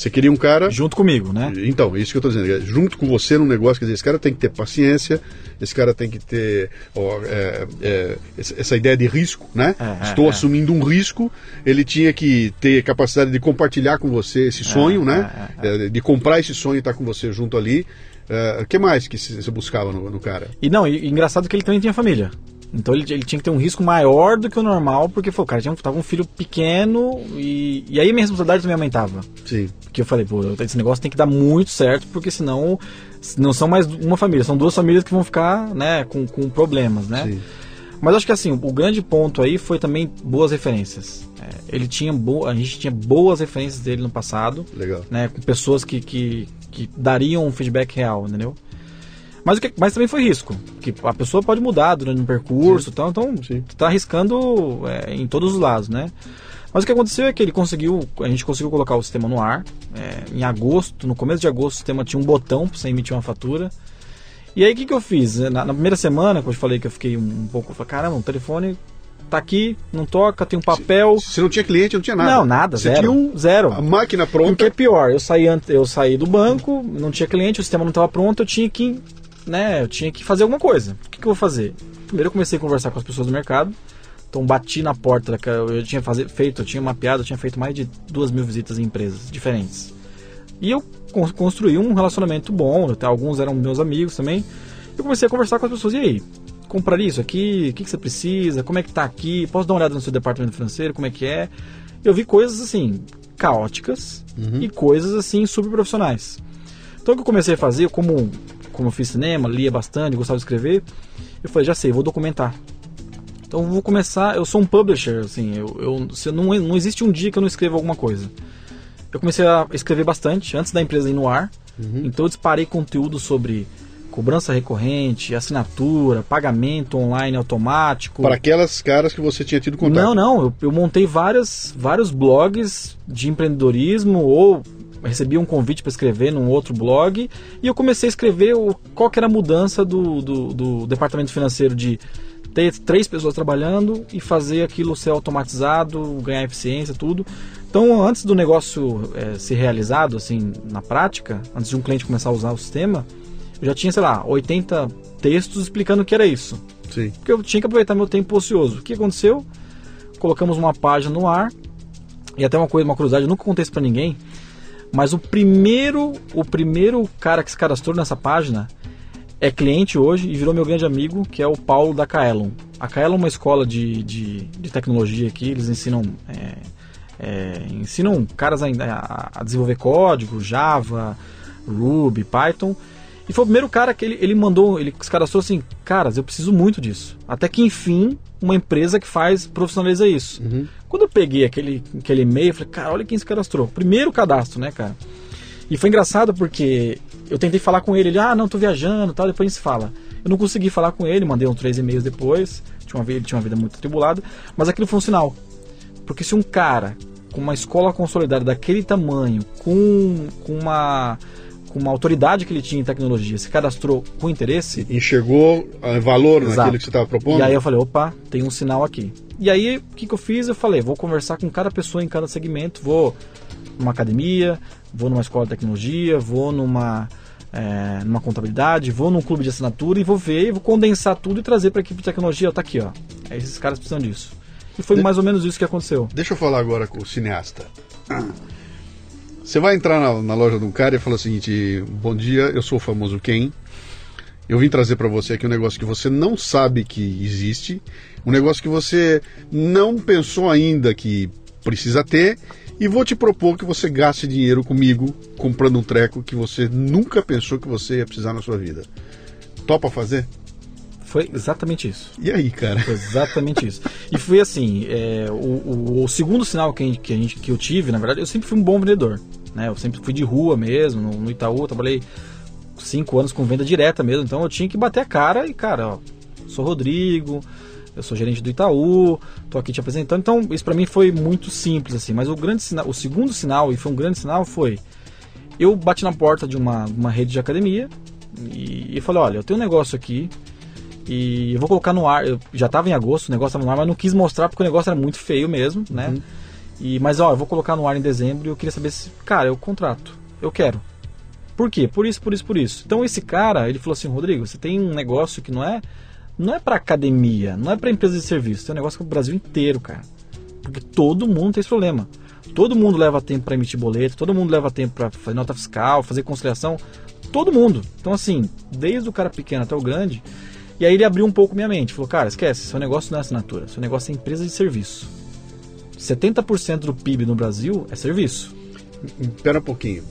Você queria um cara. Junto comigo, né? Então, é isso que eu tô dizendo. é, Junto com você no negócio, quer dizer, esse cara tem que ter paciência, esse cara tem que ter ó, é, é, essa ideia de risco, né? É, é, Estou assumindo um risco, ele tinha que ter capacidade de compartilhar com você esse sonho, né? De comprar esse sonho e estar com você junto ali. O que mais que você buscava no, no cara? E não, e engraçado que ele também tinha família. Então ele, ele tinha que ter um risco maior do que o normal, porque foi, o cara tinha, tava um filho pequeno e, e aí minha responsabilidade também aumentava. Sim. Porque eu falei, pô, esse negócio tem que dar muito certo, porque senão não são mais uma família, são duas famílias que vão ficar, né, com, com problemas, né? Sim. Mas acho que assim, o grande ponto aí foi também boas referências. É, ele tinha boa, a gente tinha boas referências dele no passado, Legal. né, com pessoas que, que, que dariam um feedback real, entendeu? Mas, o que, mas também foi risco, que a pessoa pode mudar durante um percurso, então, então Sim. tá arriscando é, em todos os lados, né? Mas o que aconteceu é que ele conseguiu, a gente conseguiu colocar o sistema no ar. é, em agosto, no começo de agosto, o sistema tinha um botão para você emitir uma fatura. E aí o que, que eu fiz? Na, na primeira semana, quando eu falei que eu fiquei um, pouco, eu falei, caramba, o telefone tá aqui, não toca, tem um papel. Você não tinha cliente, não tinha nada. Não, nada, Você zero. tinha um, Zero. a máquina E o que é pronta. pior, eu saí, eu saí do banco, não tinha cliente, o sistema não estava pronto, eu tinha que, né, eu tinha que fazer alguma coisa. O que, que eu vou fazer? Primeiro eu comecei a conversar com as pessoas do mercado, então bati na porta, que eu tinha fazer, feito, eu tinha mapeado, eu tinha feito mais de duas mil visitas em empresas diferentes. E eu con- construí um relacionamento bom, até alguns eram meus amigos também. Eu comecei a conversar com as pessoas, e aí? Compraria isso aqui? O que, que você precisa? Como é que tá aqui? Posso dar uma olhada no seu departamento financeiro? Como é que é? Eu vi coisas assim, caóticas e coisas assim super profissionais. Então o que eu comecei a fazer, como, como eu fiz cinema, lia bastante, gostava de escrever, eu falei, já sei, vou documentar. Então eu vou começar, eu sou um publisher, assim, eu, eu, não, não existe um dia que eu não escreva alguma coisa. Eu comecei a escrever bastante antes da empresa ir no ar, então eu disparei conteúdo sobre cobrança recorrente, assinatura, pagamento online automático. Para aquelas caras que você tinha tido contato. Não, não, eu, eu montei várias, vários blogs de empreendedorismo ou recebi um convite para escrever num outro blog e eu comecei a escrever o, qual que era a mudança do, do, do departamento financeiro de ter três pessoas trabalhando e fazer aquilo ser automatizado, ganhar eficiência, tudo. Então, antes do negócio eh, ser realizado, assim, na prática, antes de um cliente começar a usar o sistema, eu já tinha, sei lá, 80 textos explicando o que era isso Sim. porque eu tinha que aproveitar meu tempo ocioso. O que aconteceu? Colocamos uma página no ar e até uma coisa, uma curiosidade, eu nunca contei isso pra ninguém, mas o primeiro, o primeiro cara que se cadastrou nessa página é cliente hoje e virou meu grande amigo, que é o Paulo da Kaelon. A Kaelon é uma escola de, de, de tecnologia aqui, eles ensinam é, é, ensinam caras a, a- desenvolver código, Java, Ruby, Python. E foi o primeiro cara que ele, ele mandou, ele se cadastrou assim, caras, eu preciso muito disso. Até que enfim, uma empresa que faz, profissionaliza isso. Quando eu peguei aquele, aquele e-mail, eu falei, cara, olha quem se cadastrou. Primeiro cadastro, né, cara? E foi engraçado porque eu tentei falar com ele, ele, ah, não, tô viajando tal, depois a gente se fala. Eu não consegui falar com ele, mandei uns três e-mails depois, tinha uma, ele tinha uma vida muito atribulada, mas aquilo foi um sinal. Porque se um cara com uma escola consolidada daquele tamanho, com, com uma com uma autoridade que ele tinha em tecnologia, se cadastrou com interesse, Enxergou ah, valor Exato. naquilo que você estava propondo? e aí eu falei, opa, tem um sinal aqui. E aí, o que, que eu fiz? Eu falei, vou conversar com cada pessoa em cada segmento, vou numa academia, vou numa escola de tecnologia, vou numa, é, numa contabilidade, vou num clube de assinatura e vou ver, vou condensar tudo e trazer para a equipe de tecnologia, ó, tá aqui, ó. É, Esses caras precisam disso. E foi De- mais ou menos isso que aconteceu. Deixa eu falar agora com o cineasta. Você vai entrar na, na loja de um cara e fala o seguinte: Bom dia, eu sou o famoso Ken. Eu vim trazer para você aqui um negócio que você não sabe que existe, um negócio que você não pensou ainda que precisa ter, e vou te propor que você gaste dinheiro comigo comprando um treco que você nunca pensou que você ia precisar na sua vida. Topa fazer? Foi exatamente isso. E aí, cara? Foi exatamente isso. E foi assim, é, o, o- o segundo sinal que, a gente- que, a gente, que eu tive, na verdade, eu sempre fui um bom vendedor. Né? Eu sempre fui de rua mesmo, no, no Itaú, trabalhei cinco anos com venda direta mesmo, então eu tinha que bater a cara e, cara, ó, sou Rodrigo, eu sou gerente do Itaú, tô aqui te apresentando. Então, isso pra mim foi muito simples, assim. Mas o grande sinal, o segundo sinal, e foi um grande sinal, foi eu bati na porta de uma, uma rede de academia e, e falei, olha, eu tenho um negócio aqui E eu vou colocar no ar, eu já estava em agosto, o negócio estava no ar, mas não quis mostrar porque o negócio era muito feio mesmo, né? Uhum. E, mas ó, eu vou colocar no ar em dezembro e eu queria saber se, cara, eu contrato. Eu quero. Por quê? Por isso, por isso, por isso. Então esse cara, ele falou assim, Rodrigo, você tem um negócio que não é não é para academia, não é para empresa de serviço, tem um negócio para o Brasil inteiro, cara. Porque todo mundo tem esse problema. Todo mundo leva tempo para emitir boleto, todo mundo leva tempo para fazer nota fiscal, fazer conciliação, todo mundo. Então assim, desde o cara pequeno até o grande. E aí ele abriu um pouco minha mente, falou: "Cara, esquece, seu negócio não é assinatura, seu negócio é empresa de serviço. 70% do PIB no Brasil é serviço. Espera um pouquinho.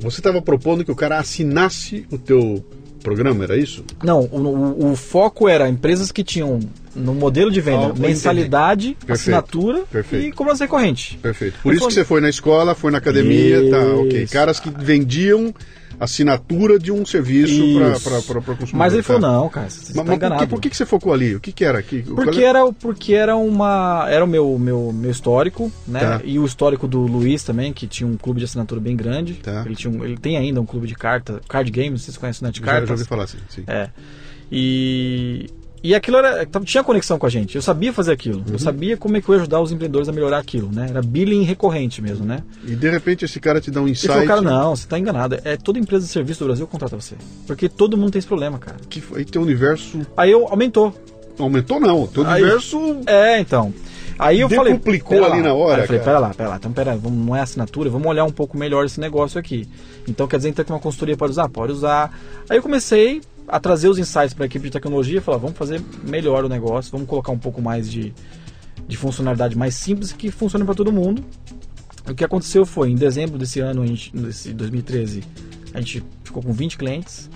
Você estava propondo que o cara assinasse o teu programa, era isso? Não, o, o, o foco era empresas que tinham no modelo de venda Ah, mensalidade, Perfeito, assinatura perfeito. e cobrança recorrente. Perfeito. Por Eu isso que falei- você foi na escola, foi na academia, tá, ok. Isso. Caras que vendiam assinatura de um serviço para o consumidor. Mas ele tá. falou: não, cara, você Mas, está mas por, enganado. que, por que que você focou ali? O que, que era aqui? Porque era, porque era uma. Era o meu, meu, meu histórico, né? Tá. E o histórico do Luiz também, que tinha um clube de assinatura bem grande. Tá. Ele, tinha um- ele tem ainda um clube de carta, card games, vocês conhecem o Net Já, já ouvi falar assim. Sim. É. E, e aquilo era, tinha conexão com a gente. Eu sabia fazer aquilo. Uhum. Eu sabia como é que eu ia ajudar os empreendedores a melhorar aquilo, né? Era billing recorrente mesmo, né? E de repente esse cara te dá um insight. falou, cara, não, você tá enganado. É toda empresa de serviço do Brasil contrata você. Porque todo mundo tem esse problema, cara. Que aí teu universo Aí eu aumentou. aumentou, não. Teu Aí- universo. É, então. Aí eu falei. Decuplicou pera ali lá. na hora, Aí eu falei, cara. pera lá, pera lá. Então, pera, vamos, não é assinatura, vamos olhar um pouco melhor esse negócio aqui. Então, quer dizer então, que uma consultoria pode usar? Pode usar. Aí eu comecei a trazer os insights para a equipe de tecnologia e falar, vamos fazer melhor o negócio, vamos colocar um pouco mais de, de funcionalidade mais simples que funcione para todo mundo. O que aconteceu foi, em dezembro desse ano, a gente, desse 2013, a gente ficou com 20 clientes.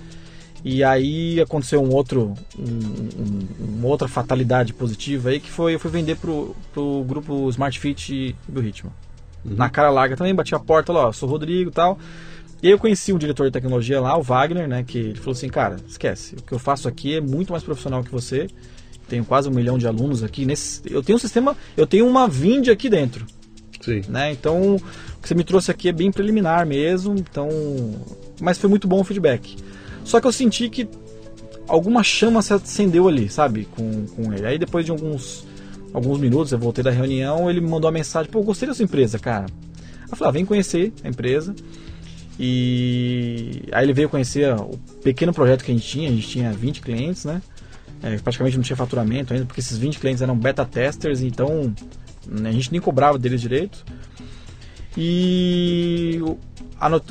E aí aconteceu um outro, um- um- uma outra fatalidade positiva aí, que foi eu fui vender pro, pro grupo Smart Fit do Ritmo. Na cara larga também, bati a porta lá, ó, sou o Rodrigo e tal. E aí eu conheci um diretor de tecnologia lá, o Wagner, né, que ele falou assim, cara, esquece, o que eu faço aqui é muito mais profissional que você. Tenho quase um milhão de alunos aqui. Nesse, eu tenho um sistema, eu tenho uma Vind aqui dentro Sim. né? Então, o que você me trouxe aqui é bem preliminar mesmo, então, mas foi muito bom o feedback. Só que eu senti que alguma chama se acendeu ali, sabe, com, com ele. Aí depois de alguns alguns minutos, eu voltei da reunião, ele me mandou uma mensagem, pô, eu gostei da sua empresa, cara. Eu falei, ah, vem conhecer a empresa. E aí ele veio conhecer o pequeno projeto que a gente tinha, a gente tinha 20 clientes, né? É, praticamente não tinha faturamento ainda, porque esses 20 clientes eram beta testers, então né, a gente nem cobrava deles direito. E o,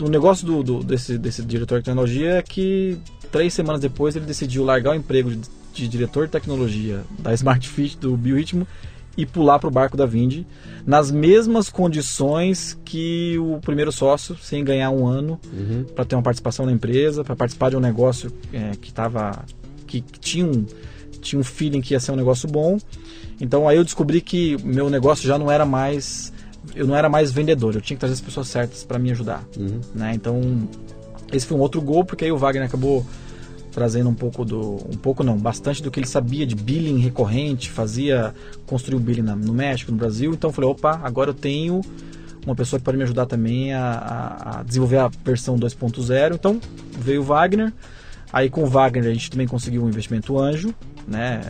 o negócio do, do- desse, desse diretor de tecnologia é que três semanas depois ele decidiu largar o emprego de, de diretor de tecnologia da Smart Fit do Biorritmo e pular para o barco da Vind nas mesmas condições que o primeiro sócio, sem ganhar um ano Uhum. para ter uma participação na empresa, para participar de um negócio é, que tava que, que tinha um tinha um feeling que ia ser um negócio bom. Então aí eu descobri que meu negócio já não era mais eu não era mais vendedor, eu tinha que trazer as pessoas certas para me ajudar, Uhum. né? Então esse foi um outro gol porque aí o Wagner acabou trazendo um pouco do um pouco não, bastante do que ele sabia de billing recorrente, fazia construir o billing na- no México, no Brasil. Então eu falei, opa, agora eu tenho uma pessoa que pode me ajudar também a, a- a desenvolver a versão 2.0. Então veio o Wagner. Aí com o Wagner a gente também conseguiu um investimento anjo, né?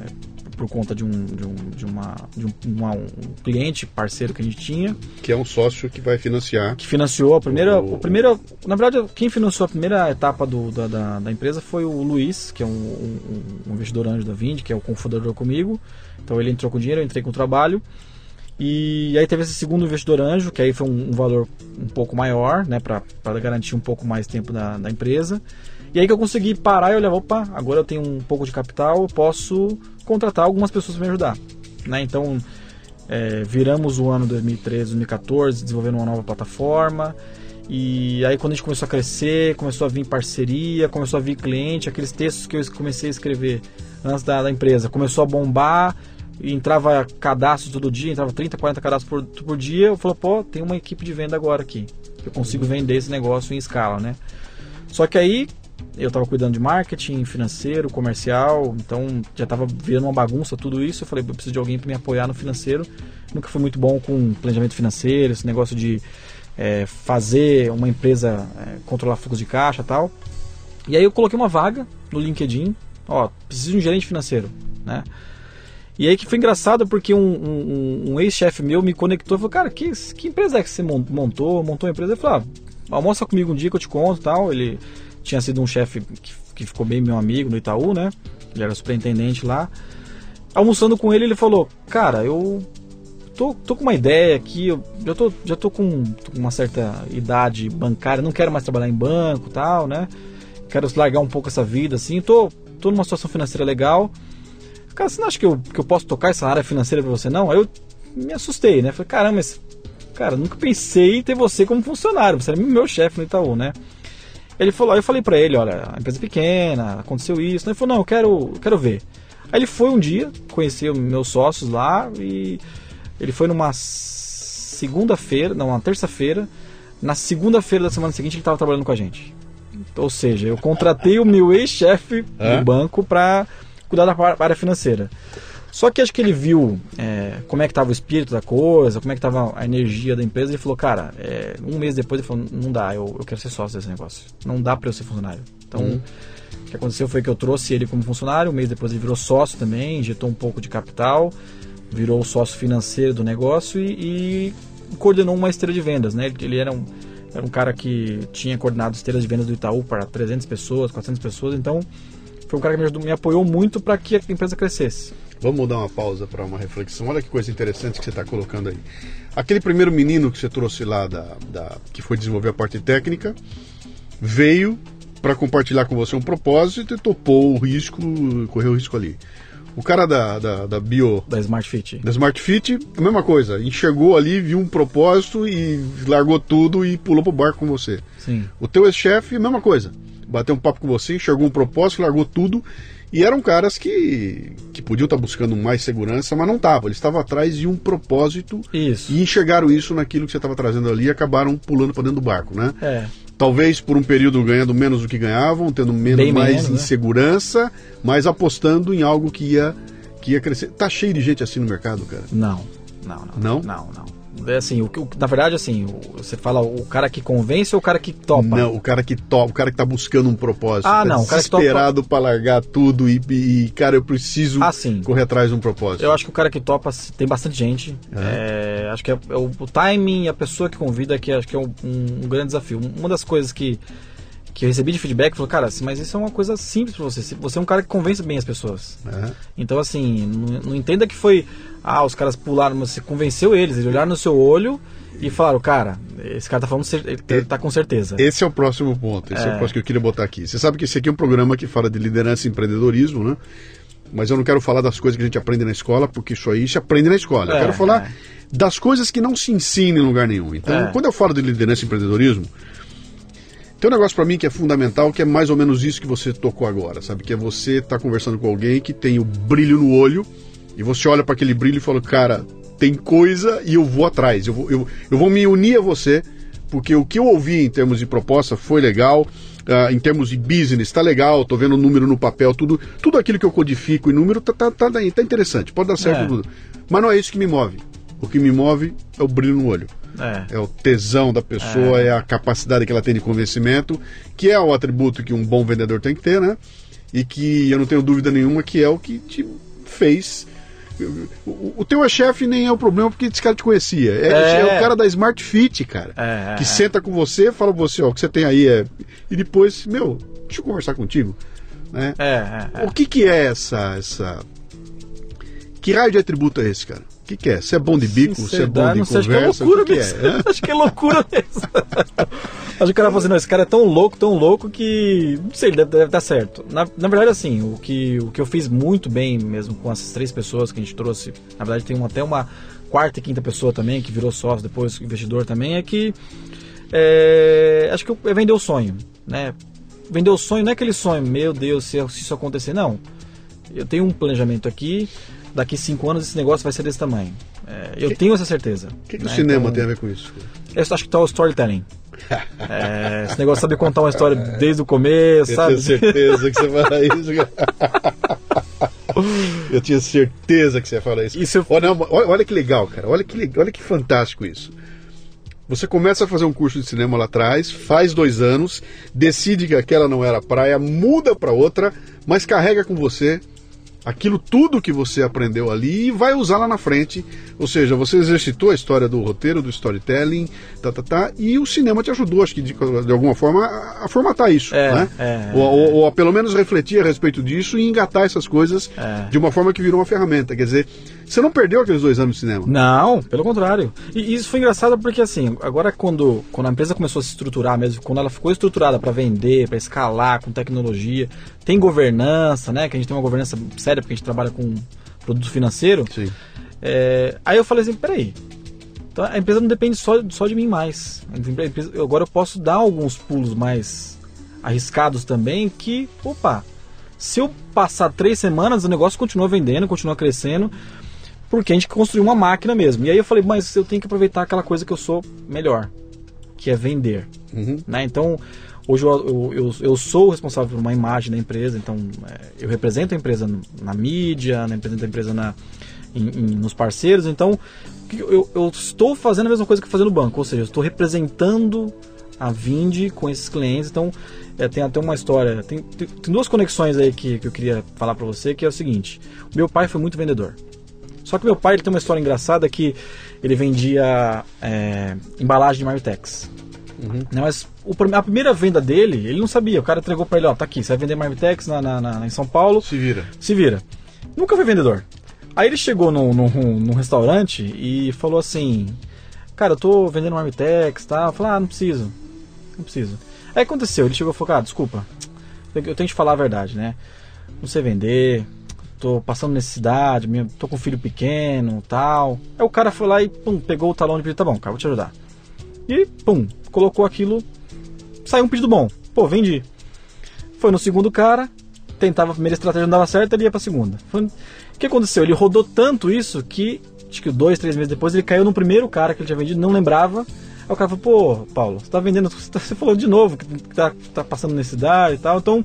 Por conta de um, de um, de uma, de um, uma- um cliente parceiro que a gente tinha, Que é um sócio que vai financiar. que financiou a primeira. O- primeiro, na verdade, quem financiou a primeira etapa do- da, da, da empresa foi o Luiz, que é um, um- um investidor anjo da Vind, que é o cofundador comigo. Então ele entrou com dinheiro, eu entrei com o trabalho. E aí teve esse segundo investidor anjo, que aí foi um, um valor um pouco maior, né, para garantir um pouco mais tempo da, da empresa. E aí que eu consegui parar e olhar, opa, agora eu tenho um pouco de capital, eu posso contratar algumas pessoas para me ajudar. Né? Então, é, viramos o ano 2013, 2014, desenvolvendo uma nova plataforma. E aí quando a gente começou a crescer, começou a vir parceria, começou a vir cliente, aqueles textos que eu comecei a escrever antes da, da empresa, começou a bombar, entrava cadastro todo dia, entrava 30, 40 cadastros por, por dia, eu falei, pô, tem uma equipe de venda agora aqui. Eu consigo vender esse negócio em escala, né? Só que aí eu estava cuidando de marketing, financeiro, comercial, então já estava virando uma bagunça tudo isso. Eu falei, eu preciso de alguém para me apoiar no financeiro. Nunca fui muito bom com planejamento financeiro, esse negócio de é, fazer uma empresa é, controlar fluxo de caixa tal. E aí eu coloquei uma vaga no LinkedIn ó, preciso de um gerente financeiro, né? E aí que foi engraçado porque um, um, um ex-chefe meu me conectou e falou, cara, que, que empresa é que você montou? Montou uma empresa? Ele falou, ah, almoça comigo um dia que eu te conto tal. Ele tinha sido um chefe que, que ficou bem meu amigo no Itaú, né? Ele era superintendente lá. Almoçando com ele, ele falou, cara, eu tô, tô com uma ideia aqui, eu já tô, já tô com, tô com uma certa idade bancária, não quero mais trabalhar em banco tal, né? Quero largar um pouco essa vida, assim, tô, tô numa situação financeira legal Cara, você não acha que eu, que eu posso tocar essa área financeira pra você, não? Aí eu me assustei, né? Falei, caramba, mas, cara, nunca pensei em ter você como funcionário. Você era meu chefe no Itaú, né? Ele falou, eu falei pra ele, olha, a empresa é pequena, aconteceu isso. Ele falou, não, eu quero, eu quero ver. Aí ele foi um dia, conheceu meus sócios lá e ele foi numa segunda-feira, não, uma terça-feira. Na segunda-feira da semana seguinte ele estava trabalhando com a gente. Ou seja, eu contratei o meu ex-chefe do banco para cuidar da área financeira. Só que acho que ele viu é, como é que estava o espírito da coisa, como é que estava a energia da empresa e falou, cara, é, um mês depois ele falou, não dá, eu, eu quero ser sócio desse negócio. Não dá para eu ser funcionário. Então, uhum. o que aconteceu foi que eu trouxe ele como funcionário, um mês depois ele virou sócio também, injetou um pouco de capital, virou o sócio financeiro do negócio e, e coordenou uma esteira de vendas, né? Ele era um, era um cara que tinha coordenado esteiras de vendas do Itaú para 300 pessoas, 400 pessoas, então foi um cara que me, ajudou, me apoiou muito para que a empresa crescesse. Vamos dar uma pausa para uma reflexão. Olha que coisa interessante que você está colocando aí. Aquele primeiro menino que você trouxe lá, da, da que foi desenvolver a parte técnica, veio para compartilhar com você um propósito e topou o risco, correu o risco ali. O cara da, da, da Bio. Da Smart Fit. Da Smart Fit, a mesma coisa. Enxergou ali, viu um propósito e largou tudo e pulou pro barco com você. Sim. O teu ex-chefe, a mesma coisa bateu um papo com você, enxergou um propósito, largou tudo. E eram caras que, que podiam estar buscando mais segurança, mas não estavam. Eles estavam atrás de um propósito isso. e enxergaram isso naquilo que você estava trazendo ali e acabaram pulando para dentro do barco, né? É. Talvez por um período ganhando menos do que ganhavam, tendo menos, Bem mais menos, né? insegurança, né? mas apostando em algo que ia, que ia crescer. Tá cheio de gente assim no mercado, cara? Não, não, não. Não? Não, não. É assim, o, o, na verdade, assim, o, você fala o cara que convence ou o cara que topa? Não, o cara que topa, o cara que tá buscando um propósito. Ah, tá não, o cara que topa... pra largar tudo e, e, cara, eu preciso ah, sim. correr atrás de um propósito. Eu acho que o cara que topa tem bastante gente. É. É, acho que é, é o, o, timing e a pessoa que convida que acho que é um, um grande desafio. Uma das coisas que que eu recebi de feedback falou, cara, mas isso é uma coisa simples para você. Você é um cara que convence bem as pessoas. Uhum. Então, assim, não, não, entenda que foi, ah, os caras pularam, mas você convenceu eles, eles olharam no seu olho e falaram, cara, esse cara tá falando, ele tá com certeza. Esse é o próximo ponto, esse é. é o próximo que eu queria botar aqui. Você sabe que esse aqui é um programa que fala de liderança e empreendedorismo, né? Mas eu não quero falar das coisas que a gente aprende na escola, porque isso aí se aprende na escola. É, eu quero falar é. das coisas que não se ensinam em lugar nenhum. Então, é. quando eu falo de liderança e empreendedorismo, tem um negócio para mim que é fundamental, que é mais ou menos isso que você tocou agora, sabe? Que é você estar tá conversando com alguém que tem o brilho no olho e você olha para aquele brilho e fala, cara, tem coisa e eu vou atrás, eu vou, eu, eu vou me unir a você, porque o que eu ouvi em termos de proposta foi legal, uh, em termos de business está legal, tô vendo o número no papel, tudo, tudo aquilo que eu codifico em número tá, tá, tá, tá interessante, pode dar certo é. tudo. Mas não é isso que me move. O que me move é o brilho no olho. É. é, o tesão da pessoa, é. é. a capacidade que ela tem de convencimento, que é o atributo que um bom vendedor tem que ter, né? E que eu não tenho dúvida nenhuma que é o que te fez o, o teu é chefe nem é o problema porque esse cara te conhecia. É, é. é o cara da Smart Fit, cara. É, que senta com você, fala pra você, ó, o que você tem aí é. E depois, meu, deixa eu conversar contigo. Né? É, o que, que é essa, essa. Que raio de atributo é esse, cara? O que, que é? Você é bom de bico? Você é bom de conversa? Acho que é loucura que mesmo. É? acho que é loucura mesmo. acho que o cara falou assim, não, esse cara é tão louco, tão louco que. Não sei, deve, deve dar certo. Na, na verdade, assim, o que, o que eu fiz muito bem mesmo com essas três pessoas que a gente trouxe, na verdade tem uma, até uma quarta e quinta pessoa também, que virou sócio, depois investidor também, é que. É, acho que é vender o sonho, né? Vender o sonho não é aquele sonho, meu Deus, se, se isso acontecer, não. Eu tenho um planejamento aqui, daqui cinco anos esse negócio vai ser desse tamanho. É, eu que, tenho essa certeza. O que, que né? o cinema então, tem a ver com isso? Eu acho que tá o storytelling. é, esse negócio de saber contar uma história desde o começo, eu sabe? Eu tenho certeza que você fala isso. eu tinha certeza que você ia falar isso. isso eu... olha, olha, olha, que legal, cara. Olha que, olha que fantástico isso. Você começa a fazer um curso de cinema lá atrás, faz dois anos, decide que aquela não era praia, muda para outra, mas carrega com você aquilo tudo que você aprendeu ali e vai usar lá na frente. Ou seja, você exercitou a história do roteiro, do storytelling, tá, tá, tá, e o cinema te ajudou, acho que de, de alguma forma, a, a formatar isso, É, né? é, ou, ou- ou a pelo menos refletir a respeito disso e engatar essas coisas É. de uma forma que virou uma ferramenta. Quer dizer, você não perdeu aqueles dois anos de cinema. Não, pelo contrário. E isso foi engraçado porque assim, agora quando, quando a empresa começou a se estruturar mesmo, quando ela ficou estruturada para vender, para escalar com tecnologia, tem governança, né? Que a gente tem uma governança séria porque a gente trabalha com produto financeiro. Sim. É, aí eu falei assim, peraí. Então a empresa não depende só, só de mim mais. Empresa- agora eu posso dar alguns pulos mais arriscados também que, opa, se eu passar três semanas, o negócio continua vendendo, continua crescendo, porque a gente construiu uma máquina mesmo. E aí eu falei, mas eu tenho que aproveitar aquela coisa que eu sou melhor, que é vender. Uhum. né? Então, hoje eu, eu, eu, eu sou o responsável por uma imagem da empresa, então é, eu represento a empresa na mídia, né? represento a empresa na, em- em- nos parceiros, então eu, eu estou fazendo a mesma coisa que eu fazia no banco, ou seja, eu estou representando a Vindi com esses clientes, então é, tem até uma história, tem, tem, tem duas conexões aí que, que eu queria falar para você, que é o seguinte, meu pai foi muito vendedor, só que meu pai ele tem uma história engraçada que ele vendia é, embalagem de Marmitex. Né, mas o a primeira venda dele, ele não sabia. O cara entregou pra ele, ó, tá aqui, você vai vender Marmitex na, na- na- em São Paulo, Se vira. se vira. Nunca foi vendedor. Aí ele chegou num, num, num restaurante e falou assim, cara, eu tô vendendo Marmitex, tá? Eu falei, ah, não preciso, não preciso. Aí aconteceu, ele chegou e falou, cara, desculpa, eu tenho que te falar a verdade, né? Não sei vender, tô passando necessidade, tô com um filho pequeno tal. Aí o cara foi lá e pum, pegou o talão de pedido, tá bom, cara, vou te ajudar. E pum, colocou aquilo, saiu um pedido bom. Pô, vendi. Foi no segundo cara, tentava a primeira estratégia, não dava certo, ele ia pra segunda. Foi- O que aconteceu? Ele rodou tanto isso que, acho que dois, três meses depois, ele caiu no primeiro cara que ele tinha vendido, não lembrava. Aí o cara falou, pô, Paulo, você tá vendendo, você, tá- você falou de novo que tá, tá passando necessidade e tal. Então,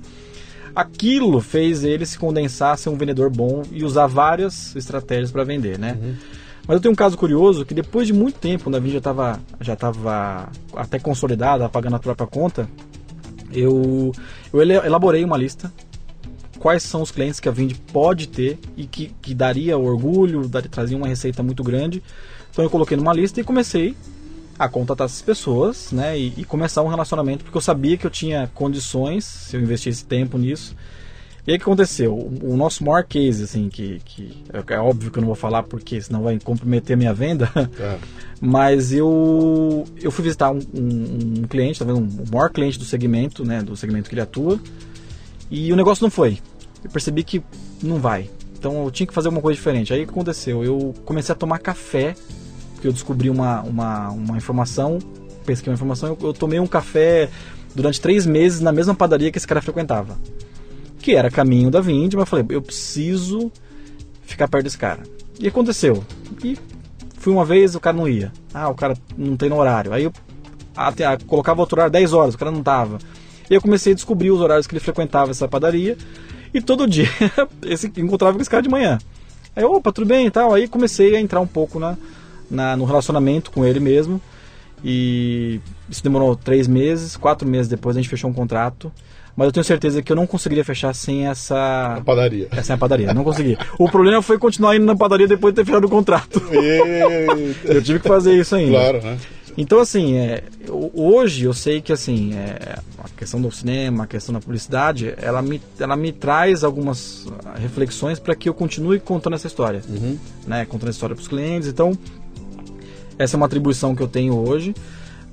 aquilo fez ele se condensar, ser um vendedor bom e usar várias estratégias para vender, né? Mas eu tenho um caso curioso que depois de muito tempo, quando a Vin já estava já tava até consolidada, pagando a própria conta, eu, eu elaborei uma lista. Quais são os clientes que a Vind pode ter e que, que daria orgulho, daria, trazia uma receita muito grande. Então eu coloquei numa lista e comecei a contatar essas pessoas, né, e, e começar um relacionamento, porque eu sabia que eu tinha condições, se eu investisse tempo nisso. E aí o que aconteceu? O, o nosso maior case, assim, que, que é, é óbvio que eu não vou falar porque senão vai comprometer a minha venda, Tá. mas eu, eu fui visitar um, um- um cliente, talvez um, o maior cliente do segmento, né, do segmento que ele atua, e o negócio não foi. Eu percebi que não vai. Então eu tinha que fazer uma coisa diferente. Aí o que aconteceu? Eu comecei a tomar café, porque eu descobri uma, uma, uma informação, pesquei uma informação, eu, eu tomei um café durante três meses na mesma padaria que esse cara frequentava. Que era caminho da Vind, mas eu falei, eu preciso ficar perto desse cara. E aconteceu. E fui uma vez, o cara não ia. Ah, o cara não tem no horário. Aí eu até, ah, colocava outro horário 10 horas, o cara não tava. E eu comecei a descobrir os horários que ele frequentava essa padaria. E todo dia esse, encontrava com esse cara de manhã. Aí, opa, tudo bem e tal. Aí comecei a entrar um pouco na, na, no relacionamento com ele mesmo. E isso demorou três meses, quatro meses depois a gente fechou um contrato. Mas eu tenho certeza que eu não conseguiria fechar sem essa. Padaria. Essa é a padaria, não consegui. O problema foi continuar indo na padaria depois de ter fechado o contrato. Eu tive que fazer isso ainda. Claro, né? Então, assim, é, hoje eu sei que assim, é, a questão do cinema, a questão da publicidade, ela me, ela me traz algumas reflexões para que eu continue contando essa história, Uhum. né? Contando essa história para os clientes. Então, essa é uma atribuição que eu tenho hoje,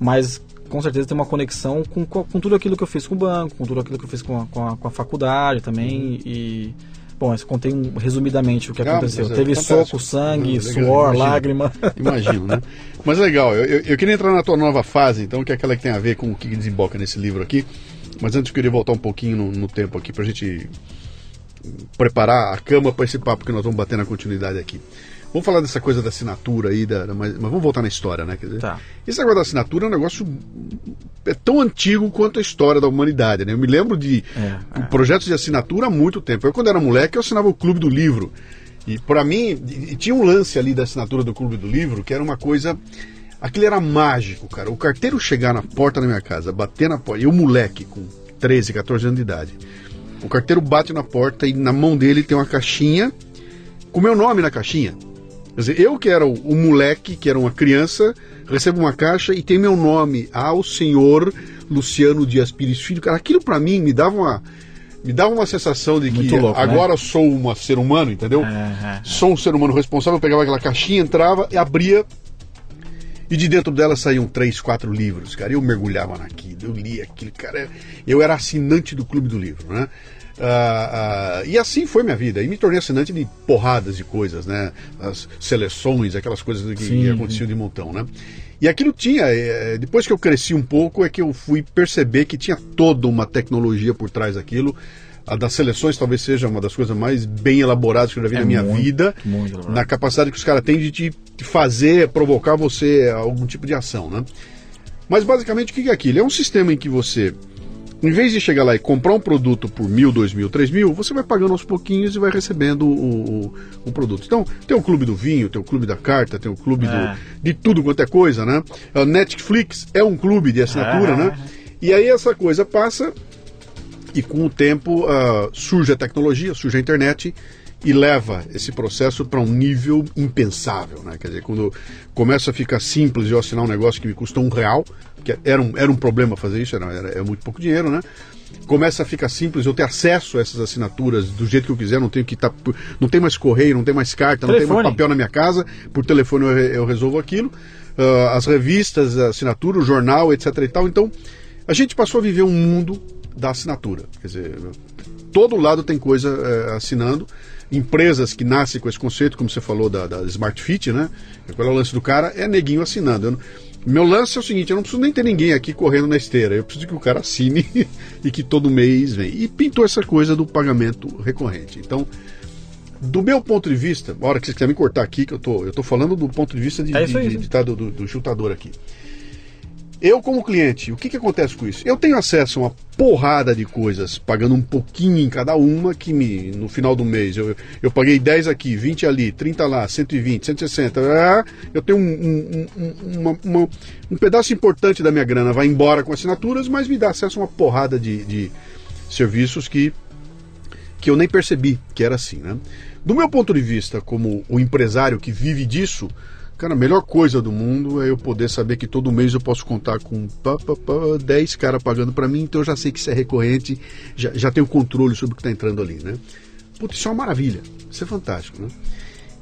mas com certeza tem uma conexão com, com, tudo aquilo que eu fiz com o banco, com tudo aquilo que eu fiz com a, com a, com a faculdade também e... Bom, eu contei um- resumidamente o que Uhum. Aconteceu. é Teve fantástico. soco, sangue, suor, imagino. lágrima. Imagino, né? Mas legal, eu, eu, queria entrar na tua nova fase, então, que é aquela que tem a ver com o que desemboca nesse livro aqui. Mas antes eu queria voltar um pouquinho no, no tempo aqui pra gente preparar a cama para esse papo que nós vamos bater na continuidade aqui. Vamos falar dessa coisa da assinatura aí, da, da- mas, mas vamos voltar na história, né? Quer dizer, Tá. Esse negócio da assinatura é um negócio é tão antigo quanto a história da humanidade, né? Eu me lembro de É, é. projetos de assinatura há muito tempo. Eu, quando era moleque, eu assinava o Clube do Livro. E para mim, e- tinha um lance ali da assinatura do Clube do Livro que era uma coisa Aquilo era mágico, cara. O carteiro chegar na porta da minha casa, bater na porta, e o moleque com 13, 14 anos de idade. O carteiro bate na porta e na mão dele tem uma caixinha com meu nome na caixinha. Quer dizer, eu que era o moleque, que era uma criança, recebo uma caixa e tem meu nome, ao senhor Luciano Dias Pires Filho. Cara, aquilo para mim me dava uma me dava uma sensação de que louco, agora né? sou um ser humano, entendeu? É, é, é. Sou um ser humano responsável, eu pegava aquela caixinha, entrava e abria e de dentro dela saíam três, quatro livros, cara. Eu mergulhava naquilo, eu lia aquilo, cara. Eu era assinante do Clube do Livro, né? Ah, ah, e assim foi minha vida. E me tornei assinante de porradas de coisas, né? As seleções, aquelas coisas que, Sim. que aconteciam de montão, né? E aquilo tinha, eh, depois que eu cresci um pouco, é que eu fui perceber que tinha toda uma tecnologia por trás daquilo. A das seleções talvez seja uma das coisas mais bem elaboradas que eu já vi É na minha muito, vida muito na capacidade que os caras têm de te fazer, provocar você a algum tipo de ação, né? Mas basicamente o que é aquilo? É um sistema em que você, em vez de chegar lá e comprar um produto por mil, dois mil, três mil, você vai pagando aos pouquinhos e vai recebendo o, o, o produto. Então, tem o clube do vinho, tem o clube da carta, tem o clube É. do, de tudo quanto é coisa, né? A Netflix é um clube de assinatura, É. né? E aí essa coisa passa e com o tempo ah, surge a tecnologia, surge a internet e leva esse processo para um nível impensável, né? Quer dizer, quando começa a ficar simples eu assinar um negócio que me custou um real, que era um, era um problema fazer isso, era, era, é muito pouco dinheiro, né? Começa a ficar simples eu ter acesso a essas assinaturas do jeito que eu quiser, não tenho que estar, não tem mais correio, não tem mais carta, não tem Telefone. mais papel na minha casa, por telefone eu, eu resolvo aquilo. Ah, as revistas, a assinatura, o jornal, etc e tal. Então, a gente passou a viver um mundo da assinatura. Quer dizer, todo lado tem coisa eh, assinando. Empresas que nascem com esse conceito, como você falou da, da Smart Fit, né? Qual é o lance do cara? É neguinho assinando. Eu meu lance é o seguinte: eu não preciso nem ter ninguém aqui correndo na esteira. Eu preciso que o cara assine e que todo mês vem. E pintou essa coisa do pagamento recorrente. Então, do meu ponto de vista, a hora que você quiser me cortar aqui, que eu tô, eu tô falando do ponto de vista de, É de- isso. de- tá, do, do, do chutador aqui. Eu, como cliente, o que, que acontece com isso? Eu tenho acesso a uma porrada de coisas, pagando um pouquinho em cada uma, que me, no final do mês eu, eu paguei 10 aqui, 20 ali, 30 lá, 120, 160. ah, Eu tenho um, um, um, uma- uma- um pedaço importante da minha grana, vai embora com assinaturas, mas me dá acesso a uma porrada de, de serviços que que eu nem percebi que era assim, né? Do meu ponto de vista, como o empresário que vive disso, cara, a melhor coisa do mundo é eu poder saber que todo mês eu posso contar com pá, pá, pá, 10 caras pagando para mim, então eu já sei que isso é recorrente, já, já tenho controle sobre o que está entrando ali, né? Putz, isso é uma maravilha, isso é fantástico, né?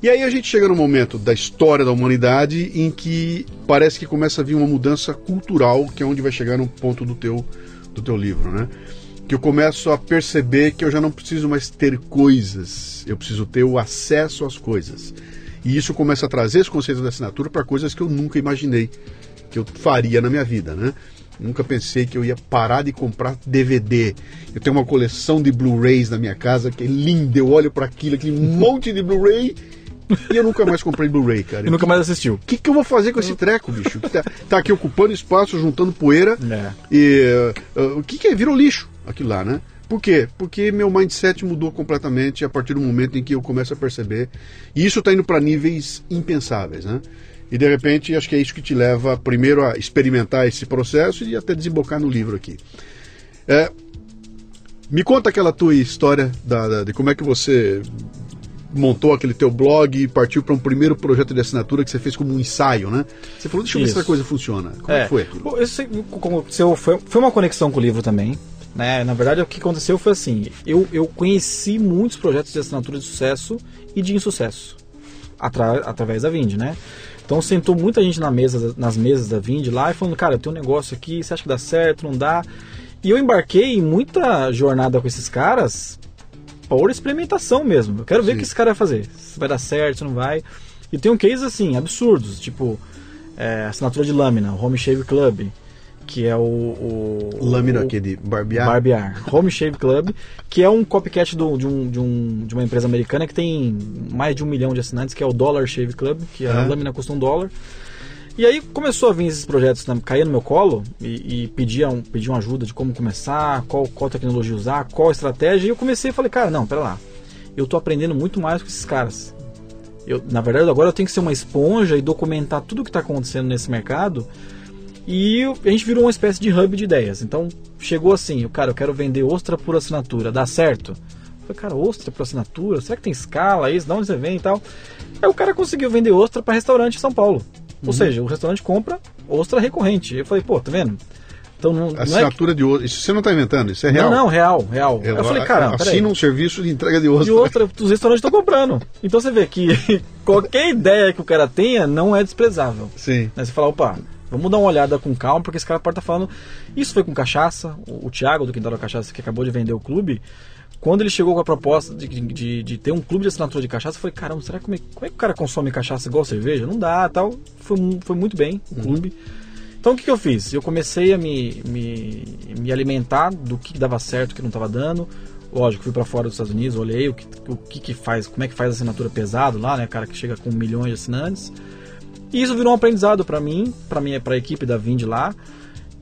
E aí a gente chega no momento da história da humanidade em que parece que começa a vir uma mudança cultural, que é onde vai chegar no ponto do teu, do teu livro, né? Que eu começo a perceber que eu já não preciso mais ter coisas, eu preciso ter o acesso às coisas. E isso começa a trazer esse conceito da assinatura para coisas que eu nunca imaginei que eu faria na minha vida, né? Nunca pensei que eu ia parar de comprar DVD. Eu tenho uma coleção de Blu-rays na minha casa que é linda. Eu olho para aquilo, aquele monte de Blu-ray e eu nunca mais comprei Blu-ray, cara. E nunca mais assistiu. O que, que eu vou fazer com esse treco, bicho? Que Tá, tá aqui ocupando espaço, juntando poeira. É. E uh, o que, que é? Virou lixo aquilo lá, né? Por quê? Porque meu mindset mudou completamente a partir do momento em que eu começo a perceber. E isso está indo para níveis impensáveis, né? E de repente, acho que é isso que te leva primeiro a experimentar esse processo e até desembocar no livro aqui. É, me conta aquela tua história da, da- de como é que você montou aquele teu blog e partiu para um primeiro projeto de assinatura que você fez como um ensaio, né? Você falou, deixa eu ver se essa coisa funciona. Como é, que foi? Bom, eu sei- como foi, foi uma conexão com o livro também. Né? Na verdade, o que aconteceu foi assim: eu, eu conheci muitos projetos de assinatura de sucesso e de insucesso atra- através da Vind, né? Então sentou muita gente na mesa, nas mesas da Vind lá e falando, cara, eu tenho um negócio aqui, você acha que dá certo, não dá? E eu embarquei em muita jornada com esses caras por experimentação mesmo. Eu quero ver o que esse cara vai fazer. Se vai dar certo, se não vai. E tem um case assim, absurdos, tipo é, assinatura de lâmina, Home Shave Club, que é o. o Lâmina o, de barbear. Barbear. Home Shave Club, que é um copycat do- de, um, de, um, de uma empresa americana que tem mais de um milhão de assinantes, que é o Dollar Shave Club, que a É. lâmina custa um dólar. E aí começou a vir esses projetos, né, cair no meu colo e, e pediam, pediam ajuda de como começar, qual, qual tecnologia usar, qual estratégia. E eu comecei e falei, cara, não, pera lá. Eu tô aprendendo muito mais com esses caras. Eu, na verdade, agora eu tenho que ser uma esponja e documentar tudo o que está acontecendo nesse mercado. E a gente virou uma espécie de hub de ideias. Então chegou assim, o cara, eu quero vender ostra por assinatura, dá certo? Eu falei, cara, ostra por assinatura? Será que tem escala isso? De onde você vem e tal? Aí o cara conseguiu vender ostra para restaurante em São Paulo. Uhum. Ou seja, o restaurante compra ostra recorrente. Eu falei, pô, tá vendo? Então, não, Assinatura não é de ostra. Isso você não está inventando, isso é real. Não, não, real, real. Eu, eu falei, cara, assina um serviço de entrega de ostra. De ostra, os restaurantes estão comprando. Então você vê que qualquer ideia que o cara tenha não é desprezável. Sim. Né? Você fala, opa, vamos dar uma olhada com calma, porque esse cara pode estar tá falando. Isso foi com cachaça. O, o Thiago, do Quintal da Cachaça, que acabou de vender o clube, quando ele chegou com a proposta de, de, de, ter um clube de assinatura de cachaça, eu falei, caramba, será que como é, como é, que o cara consome cachaça igual cerveja? Não dá, tal. Foi, foi muito bem o uhum. clube. Então o que, que, eu fiz? Eu comecei a me, me, me alimentar do que dava certo, o que não estava dando. Lógico, fui para fora dos Estados Unidos, olhei o que, o que, que faz, como é que faz assinatura pesado lá, né? Cara que chega com milhões de assinantes. E isso virou um aprendizado para mim, para minha, para a equipe da Vind lá.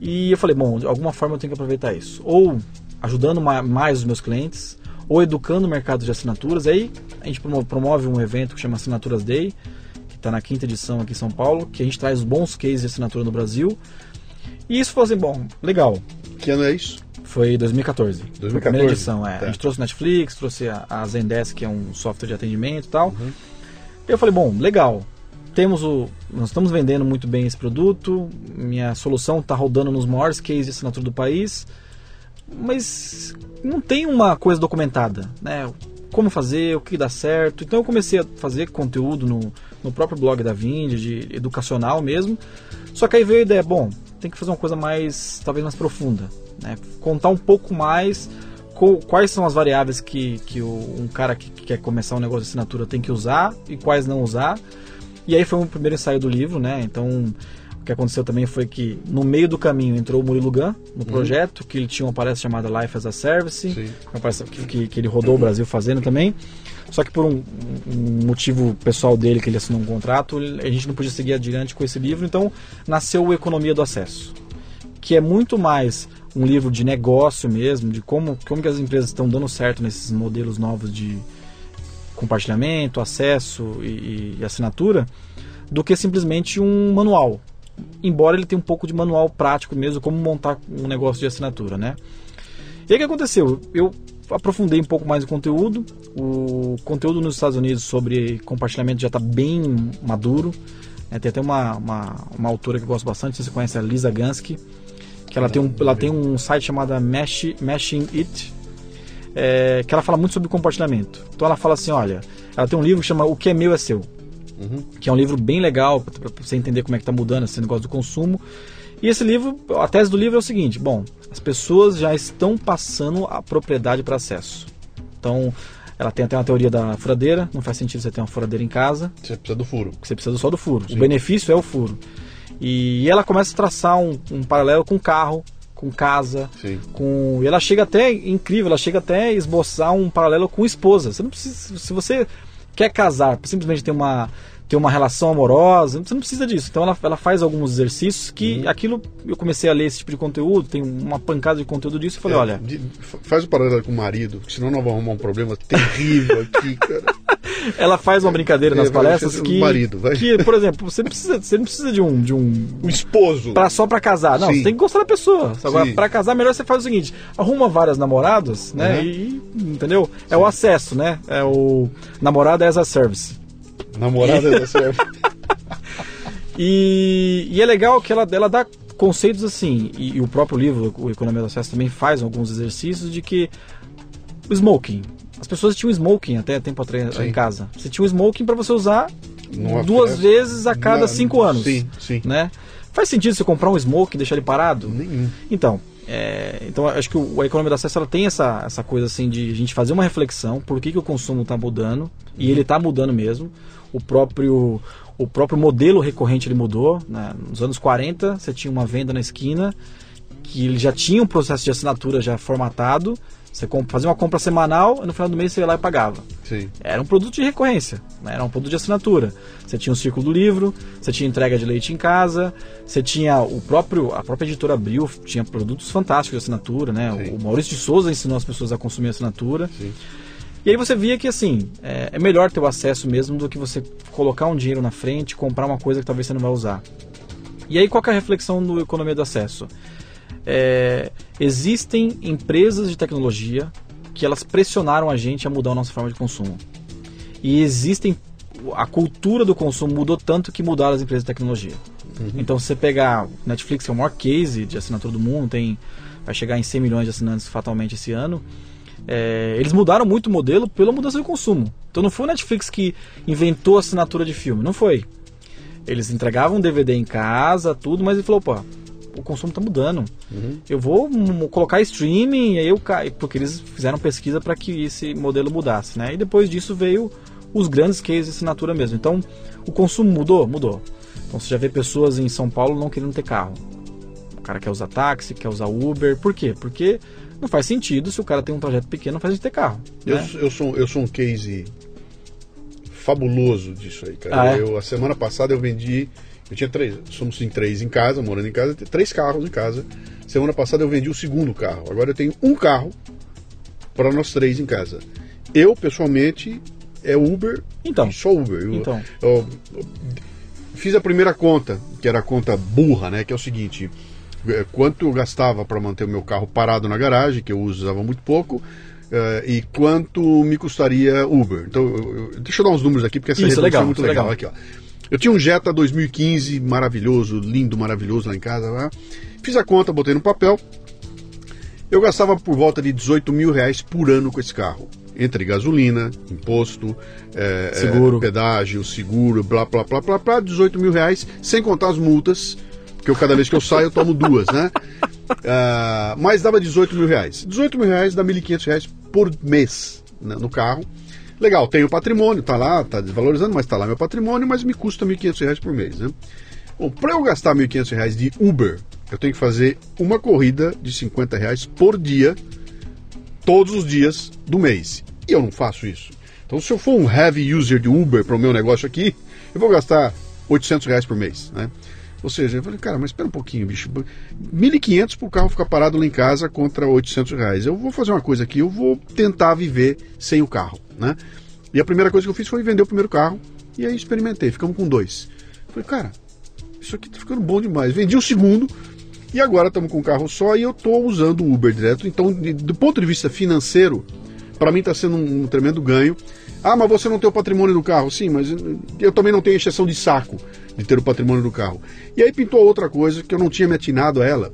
E eu falei, bom, de alguma forma eu tenho que aproveitar isso. Ou ajudando mais os meus clientes, ou educando o mercado de assinaturas. Aí a gente promove um evento que chama Assinaturas Day está na quinta edição aqui em São Paulo, que a gente traz bons cases de assinatura no Brasil. E isso foi assim, bom, legal. Que ano é isso? Foi 2014. 2014. Foi a primeira edição, é. Tá. A gente trouxe o Netflix, trouxe a, a Zendesk, que é um software de atendimento e tal. Uhum. Eu falei, bom, legal. Temos o, nós estamos vendendo muito bem esse produto. Minha solução está rodando nos maiores cases de assinatura do país, mas não tem uma coisa documentada, né? Como fazer, o que dá certo. Então eu comecei a fazer conteúdo no, no próprio blog da Vind, de educacional mesmo. Só que aí veio a ideia, bom, tem que fazer uma coisa mais, talvez mais profunda, né? Contar um pouco mais quais são as variáveis que, que um cara que, quer começar um negócio de assinatura tem que usar e quais não usar. E aí foi o primeiro ensaio do livro, né? Então o que aconteceu também foi que no meio do caminho entrou o Murilo Gun no uhum. projeto, que ele tinha uma palestra chamada Life as a Service, uma palestra que, que, ele rodou uhum. o Brasil fazendo também. Só que por um, um, motivo pessoal dele, que ele assinou um contrato, a gente não podia seguir adiante com esse livro, então nasceu o Economia do Acesso, que é muito mais um livro de negócio mesmo, de como, como que as empresas estão dando certo nesses modelos novos de compartilhamento, acesso e, e assinatura, do que simplesmente um manual. Embora ele tenha um pouco de manual prático mesmo, como montar um negócio de assinatura, né? E aí o que aconteceu? Eu aprofundei um pouco mais o conteúdo. O conteúdo nos Estados Unidos sobre compartilhamento já está bem maduro. É, tem até uma, uma, uma, autora que eu gosto bastante, você conhece, a Lisa Gansky, que ela tem um, ela tem um site chamado Mesh, Meshing It, é, que ela fala muito sobre compartilhamento. Então ela fala assim, olha, ela tem um livro que chama O que é meu é seu, uhum. que é um livro bem legal para você entender como é que está mudando esse negócio do consumo. E esse livro, a tese do livro é o seguinte: bom, as pessoas já estão passando a propriedade para acesso. Então, ela tem até uma teoria da furadeira, não faz sentido você ter uma furadeira em casa. Você precisa do furo. Você precisa só do furo. Sim. O benefício é o furo. E ela começa a traçar um, um paralelo com carro, com casa, Sim. com e ela chega até incrível, ela chega até a esboçar um paralelo com esposa. Você não precisa, se você quer casar, simplesmente ter uma ter uma relação amorosa, você não precisa disso. Então ela, ela faz alguns exercícios que uhum. aquilo eu comecei a ler esse tipo de conteúdo, tem uma pancada de conteúdo disso e falei, é, olha. De, faz o paralelo com o marido, senão nós vamos arrumar um problema terrível aqui, cara. ela faz uma brincadeira é, nas palestras que, marido, vai. que, por exemplo, você precisa, você não precisa de um de um, um esposo para só para casar. Não, Sim. você tem que gostar da pessoa. Agora para casar melhor você faz o seguinte, arruma várias namoradas, né? Uhum. E entendeu? É Sim. o acesso, né? É o namorado as a service. Namorada da serve. e, e é legal que ela, ela dá conceitos assim, e, e, o próprio livro, o Economia do Acesso, também faz alguns exercícios de que o smoking. As pessoas tinham smoking até tempo atrás em casa. Você tinha um smoking para você usar Numa duas festa. vezes a cada cinco anos. Sim, sim. Né? Faz sentido você comprar um smoking e deixar ele parado? Nenhum. Então, é, então acho que o, a economia do acesso ela tem essa, essa coisa assim de a gente fazer uma reflexão por que, que o consumo está mudando e ele está mudando mesmo o próprio o próprio modelo recorrente ele mudou. Né? Nos anos 40, você tinha uma venda na esquina que ele já tinha um processo de assinatura já formatado. Você fazia uma compra semanal e no final do mês você ia lá e pagava. Sim. Era um produto de recorrência, né? era um produto de assinatura. Você tinha o círculo do livro, você tinha entrega de leite em casa, você tinha o próprio a própria editora Abril tinha produtos fantásticos de assinatura, né? O Maurício de Souza ensinou as pessoas a consumir assinatura. Sim. E aí você via que assim, é, é melhor ter o acesso mesmo do que você colocar um dinheiro na frente, comprar uma coisa que talvez você não vai usar. E aí qual que é a reflexão do economia do acesso? É, existem empresas de tecnologia que elas pressionaram a gente a mudar a nossa forma de consumo. E existem a cultura do consumo mudou tanto que mudaram as empresas de tecnologia. Uhum. Então, se você pegar Netflix, que é o maior case de assinatura do mundo, tem vai chegar em 100 milhões de assinantes fatalmente esse ano. É, eles mudaram muito o modelo pela mudança do consumo. Então não foi o Netflix que inventou a assinatura de filme, não foi. Eles entregavam DVD em casa, tudo, mas ele falou, pô, o consumo está mudando. Uhum. Eu vou colocar streaming, aí eu porque eles fizeram pesquisa para que esse modelo mudasse, né? E depois disso veio os grandes cases de assinatura mesmo. Então, o consumo mudou, mudou. Então você já vê pessoas em São Paulo não querendo ter carro. O cara quer usar táxi, quer usar Uber. Por quê? Porque não faz sentido se o cara tem um trajeto pequeno, não faz sentido ter carro. Eu, né? eu, sou, eu sou um case fabuloso disso aí, cara. Ah, é? eu, a semana passada eu vendi. Eu tinha três, somos em três em casa, morando em casa, três carros em casa. Semana passada eu vendi o segundo carro. Agora eu tenho um carro para nós três em casa. Eu, pessoalmente, é Uber então, e só Uber. Eu, então. Eu, eu, fiz a primeira conta, que era a conta burra, né? Que é o seguinte: é, quanto eu gastava para manter o meu carro parado na garagem, que eu usava muito pouco, uh, e quanto me custaria Uber. Então, eu, deixa eu dar uns números aqui, porque essa isso, é legal, é muito legal. legal. Aqui, ó. Eu tinha um Jetta 2015 maravilhoso, lindo, maravilhoso lá em casa. Lá. Fiz a conta, botei no papel. Eu gastava por volta de 18 mil reais por ano com esse carro entre gasolina, imposto, é, seguro. É, pedágio, seguro, blá, blá, blá, blá, blá, 18 mil reais, sem contar as multas, porque eu, cada vez que eu saio eu tomo duas, né? Uh, mas dava 18 mil reais. 18 mil reais dá 1.500 reais por mês né, no carro. Legal, tenho patrimônio, tá lá, tá desvalorizando, mas tá lá meu patrimônio, mas me custa 1.500 reais por mês, né? Bom, para eu gastar 1.500 reais de Uber, eu tenho que fazer uma corrida de 50 reais por dia todos os dias do mês. E eu não faço isso. Então, se eu for um heavy user de Uber para o meu negócio aqui, eu vou gastar 800 reais por mês, né? Ou seja, eu falei, cara, mas espera um pouquinho, bicho. 1.500 para o carro ficar parado lá em casa contra 800 reais. Eu vou fazer uma coisa aqui, eu vou tentar viver sem o carro, né? E a primeira coisa que eu fiz foi vender o primeiro carro e aí experimentei. Ficamos com dois. falei, cara, isso aqui tá ficando bom demais. Vendi o segundo, e agora estamos com um carro só e eu estou usando o Uber direto. Então, do ponto de vista financeiro, para mim está sendo um, um, tremendo ganho. Ah, mas você não tem o patrimônio do carro? Sim, mas eu também não tenho exceção de saco de ter o patrimônio do carro. E aí pintou outra coisa que eu não tinha me atinado a ela.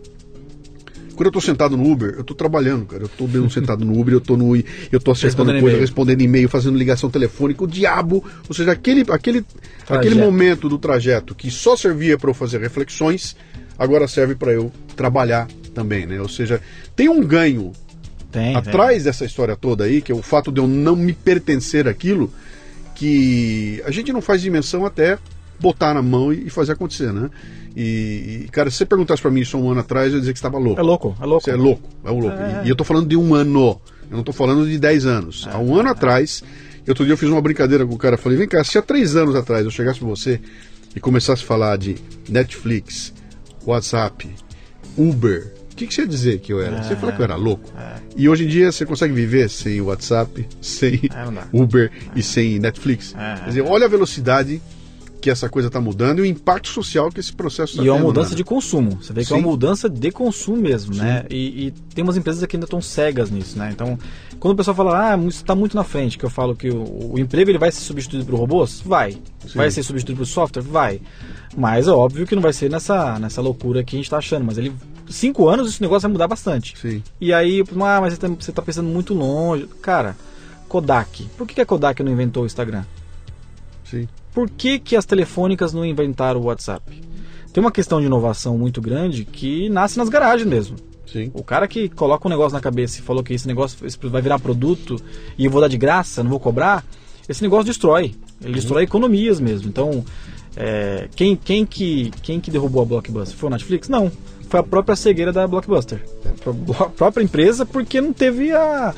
Quando eu estou sentado no Uber, eu estou trabalhando, cara. Eu estou mesmo sentado no Uber, eu estou no, eu tô acertando respondendo coisa, respondendo e-mail, fazendo ligação telefônica, o diabo. Ou seja, aquele, aquele, aquele momento do trajeto que só servia para eu fazer reflexões, agora serve para eu trabalhar também, né? Ou seja, tem um ganho tem, atrás tem. dessa história toda aí, que é o fato de eu não me pertencer àquilo, que a gente não faz dimensão até botar na mão e fazer acontecer, né? E, e cara, se você perguntasse para mim isso um ano atrás, eu ia dizer que estava louco. É louco, é louco. Você é louco, é um louco. É. E, e, eu tô falando de um ano, eu não tô falando de 10 anos. É, Há um ano é. atrás, outro dia eu fiz uma brincadeira com o cara, falei, vem cá, se há três anos atrás eu chegasse pra você e começasse a falar de Netflix, WhatsApp, Uber. O que, que você ia dizer que eu era? É, você falou que eu era louco. É. E hoje em dia você consegue viver sem WhatsApp, sem é, Uber e sem Netflix. É, Quer dizer, olha a velocidade que essa coisa está mudando e o impacto social que esse processo está tendo. E é uma mudança né? de consumo. Você vê que Sim. é uma mudança de consumo mesmo, Sim. né? E, e, tem umas empresas que ainda estão cegas nisso, né? Então, quando o pessoal fala, ah, isso está muito na frente, que eu falo que o, o emprego ele vai ser substituído por robôs? Vai. Sim. Vai ser substituído por software? Vai. Mas é óbvio que não vai ser nessa, nessa loucura que a gente está achando. Mas ele cinco anos esse negócio vai mudar bastante. Sim. E aí, ah, mas você está tá pensando muito longe. Cara, Kodak. Por que, que a Kodak não inventou o Instagram? Sim. Por que, que as telefônicas não inventaram o WhatsApp? Tem uma questão de inovação muito grande que nasce nas garagens mesmo. Sim. O cara que coloca um negócio na cabeça e falou que esse negócio vai virar produto e eu vou dar de graça, não vou cobrar, esse negócio destrói. Ele uhum. destrói economias mesmo. Então, é, quem, quem, que, quem que derrubou a Blockbuster? Foi o Netflix? Não. Foi a própria cegueira da Blockbuster. A própria empresa, porque não teve a,